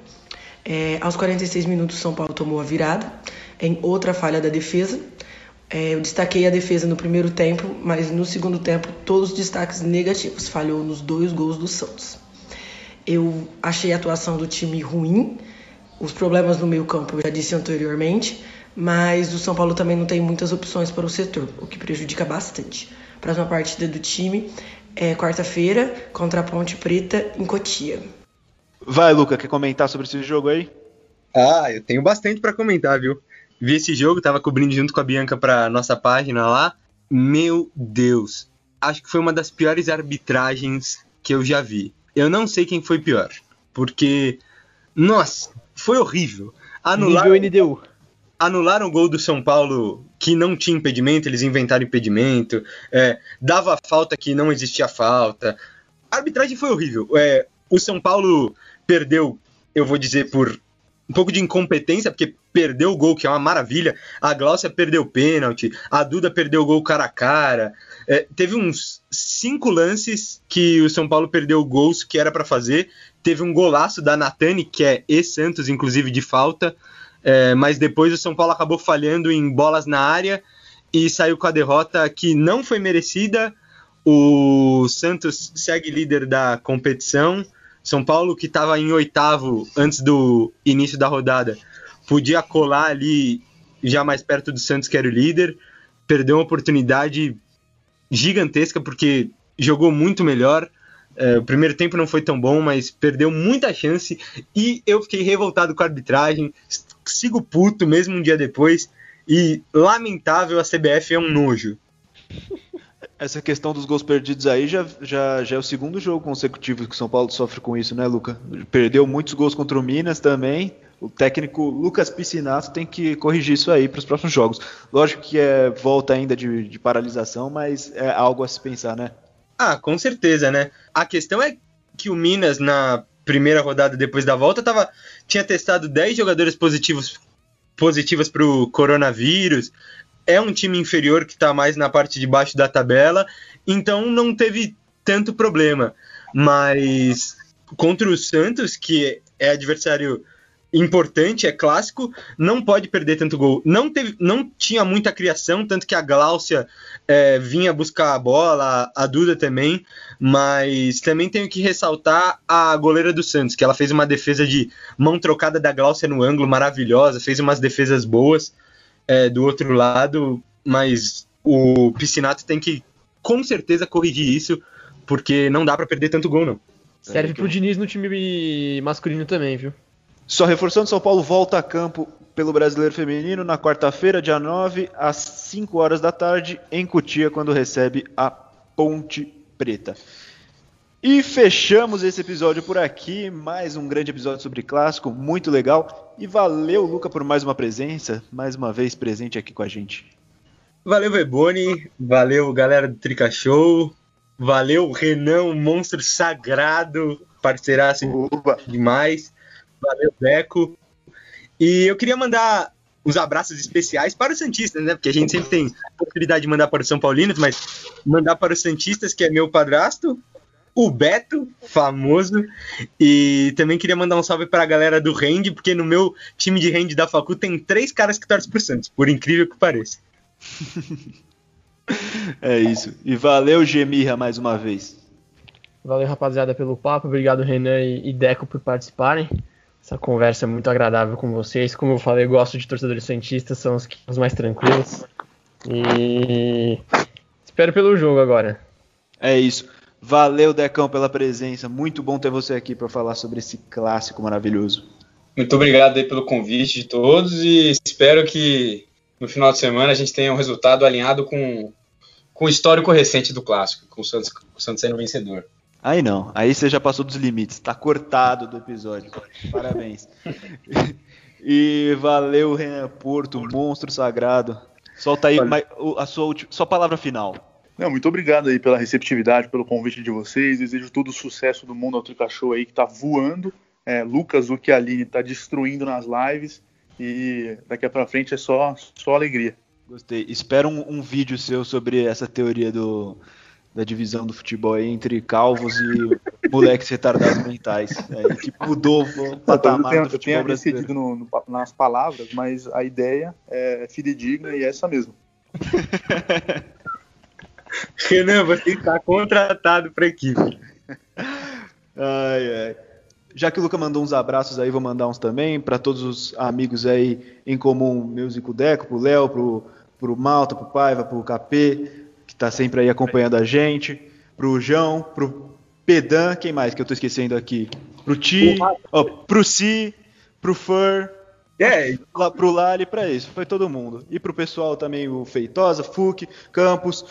S6: É, aos 46 minutos, São Paulo tomou a virada em outra falha da defesa. É, eu destaquei a defesa no primeiro tempo, mas no segundo tempo todos os destaques negativos. Falhou nos dois gols do Santos. Eu achei a atuação do time ruim os problemas no meio campo eu já disse anteriormente, mas o São Paulo também não tem muitas opções para o setor, o que prejudica bastante. Próxima partida do time é quarta-feira contra a Ponte Preta em Cotia.
S1: Vai, Luca, quer comentar sobre esse jogo aí?
S2: Ah, eu tenho bastante para comentar, viu? Vi esse jogo, tava cobrindo junto com a Bianca para nossa página lá. Meu Deus, acho que foi uma das piores arbitragens que eu já vi. Eu não sei quem foi pior, porque nossa, foi horrível.
S3: Anularam, Nível NDU.
S2: Anularam o gol do São Paulo que não tinha impedimento, eles inventaram impedimento. É, dava falta que não existia falta. A arbitragem foi horrível. É, o São Paulo perdeu, eu vou dizer, por um pouco de incompetência, porque perdeu o gol, que é uma maravilha. A Glaucia perdeu o pênalti, a Duda perdeu o gol cara a cara. É, teve uns cinco lances que o São Paulo perdeu gols que era para fazer. Teve um golaço da Natani, que é ex-Santos, inclusive de falta. É, mas depois o São Paulo acabou falhando em bolas na área e saiu com a derrota que não foi merecida. O Santos segue líder da competição. São Paulo, que estava em oitavo antes do início da rodada, podia colar ali já mais perto do Santos, que era o líder. Perdeu uma oportunidade gigantesca porque jogou muito melhor. É, o primeiro tempo não foi tão bom, mas perdeu muita chance e eu fiquei revoltado com a arbitragem. Sigo puto mesmo um dia depois e lamentável a CBF é um nojo.
S1: Essa questão dos gols perdidos aí já, já, já é o segundo jogo consecutivo que o São Paulo sofre com isso, né, Luca? Perdeu muitos gols contra o Minas também, o técnico Lucas Piscinato tem que corrigir isso aí para os próximos jogos. Lógico que é volta ainda de, de, paralisação, mas é algo a se pensar, né?
S2: Ah, com certeza, né? A questão é que o Minas, na primeira rodada depois da volta, tava, tinha testado 10 jogadores positivos positivas para o coronavírus. É um time inferior que está mais na parte de baixo da tabela, então não teve tanto problema. Mas contra o Santos, que é adversário importante, é clássico, não pode perder tanto gol. Não, teve, não tinha muita criação, tanto que a Gláucia é, vinha buscar a bola, a Duda também, mas também tenho que ressaltar a goleira do Santos, que ela fez uma defesa de mão trocada da Gláucia no ângulo maravilhosa, fez umas defesas boas é, do outro lado, mas o Piscinato tem que com certeza corrigir isso, porque não dá para perder tanto gol, não.
S3: Serve pro Diniz no time masculino também, viu?
S1: Só reforçando, São Paulo volta a campo pelo Brasileiro Feminino na quarta-feira, dia 9, às 5 horas da tarde, em Cotia, quando recebe a Ponte Preta. E fechamos esse episódio por aqui. Mais um grande episódio sobre clássico, muito legal. E valeu, Luca, por mais uma presença, mais uma vez presente aqui com a gente.
S2: Valeu, Beboni. Valeu, galera do Trica Show. Valeu, Renan, um monstro sagrado, parceiraço demais. Valeu, Deco. E eu queria mandar uns abraços especiais para os Santistas, né? Porque a gente sempre tem a possibilidade de mandar para os São Paulinos, mas mandar para os Santistas, que é meu padrasto, o Beto, famoso. E também queria mandar um salve para a galera do Rende, porque no meu time de Rende da Facu tem três caras que torcem por Santos, por incrível que pareça.
S1: é isso. E valeu, Gemirra, mais uma vez.
S3: Valeu, rapaziada, pelo papo. Obrigado, Renan e Deco, por participarem. Essa conversa é muito agradável com vocês. Como eu falei, eu gosto de torcedores santistas, são os, os mais tranquilos. E espero pelo jogo agora.
S1: É isso. Valeu, Decão, pela presença. Muito bom ter você aqui para falar sobre esse clássico maravilhoso.
S4: Muito obrigado aí pelo convite de todos e espero que no final de semana a gente tenha um resultado alinhado com, com o histórico recente do clássico, com o Santos, o Santos sendo vencedor.
S1: Aí não, aí você já passou dos limites, tá cortado do episódio. Parabéns. e valeu, Renan Porto, monstro sagrado. Solta aí a sua, sua palavra final.
S5: Não, muito obrigado aí pela receptividade, pelo convite de vocês. Desejo todo o sucesso do Mundo Altrica Show aí, que tá voando. É, Lucas Uchialini tá destruindo nas lives. E daqui para frente é só, só alegria.
S1: Gostei. Espero um, um vídeo seu sobre essa teoria do, da divisão do futebol entre calvos e moleques retardados mentais. É, que mudou o patamar
S5: tenho, do futebol eu tenho no, no, nas palavras, mas a ideia é fidedigna e é essa mesmo.
S2: Renan, você está contratado para equipe.
S1: Ai, ai. Já que o Luca mandou uns abraços aí, vou mandar uns também para todos os amigos aí em comum, meus e Deco, pro Léo, pro, pro Malta, pro Paiva, pro KP, tá sempre aí acompanhando a gente, pro João, pro Pedan, quem mais que eu tô esquecendo aqui? Pro Ti, oh, pro Si, pro Fur, é, lá, pro Lali, pra isso, foi todo mundo. E pro pessoal também, o Feitosa, Fuc, Campos,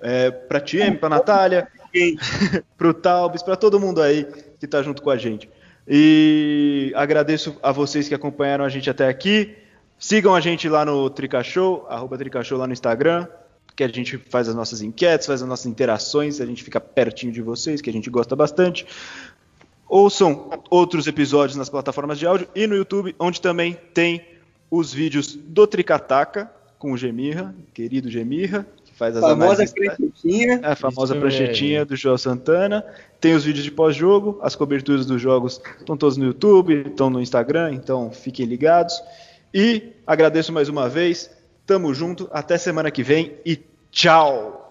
S1: é, pra TM, pra Natália, pro Talbis, pra todo mundo aí que tá junto com a gente. E agradeço a vocês que acompanharam a gente até aqui. Sigam a gente lá no Tricashow, arroba Tricashow lá no Instagram que a gente faz as nossas enquetes, faz as nossas interações, a gente fica pertinho de vocês, que a gente gosta bastante. Ouçam outros episódios nas plataformas de áudio e no YouTube, onde também tem os vídeos do Tricataca com o Gemirra, querido Gemirra, faz as
S2: famosa análises. Pranchetinha.
S1: É, a famosa Isso pranchetinha é. do João Santana. Tem os vídeos de pós-jogo, as coberturas dos jogos estão todos no YouTube, estão no Instagram, então fiquem ligados. E agradeço mais uma vez Tamo junto, até semana que vem e tchau!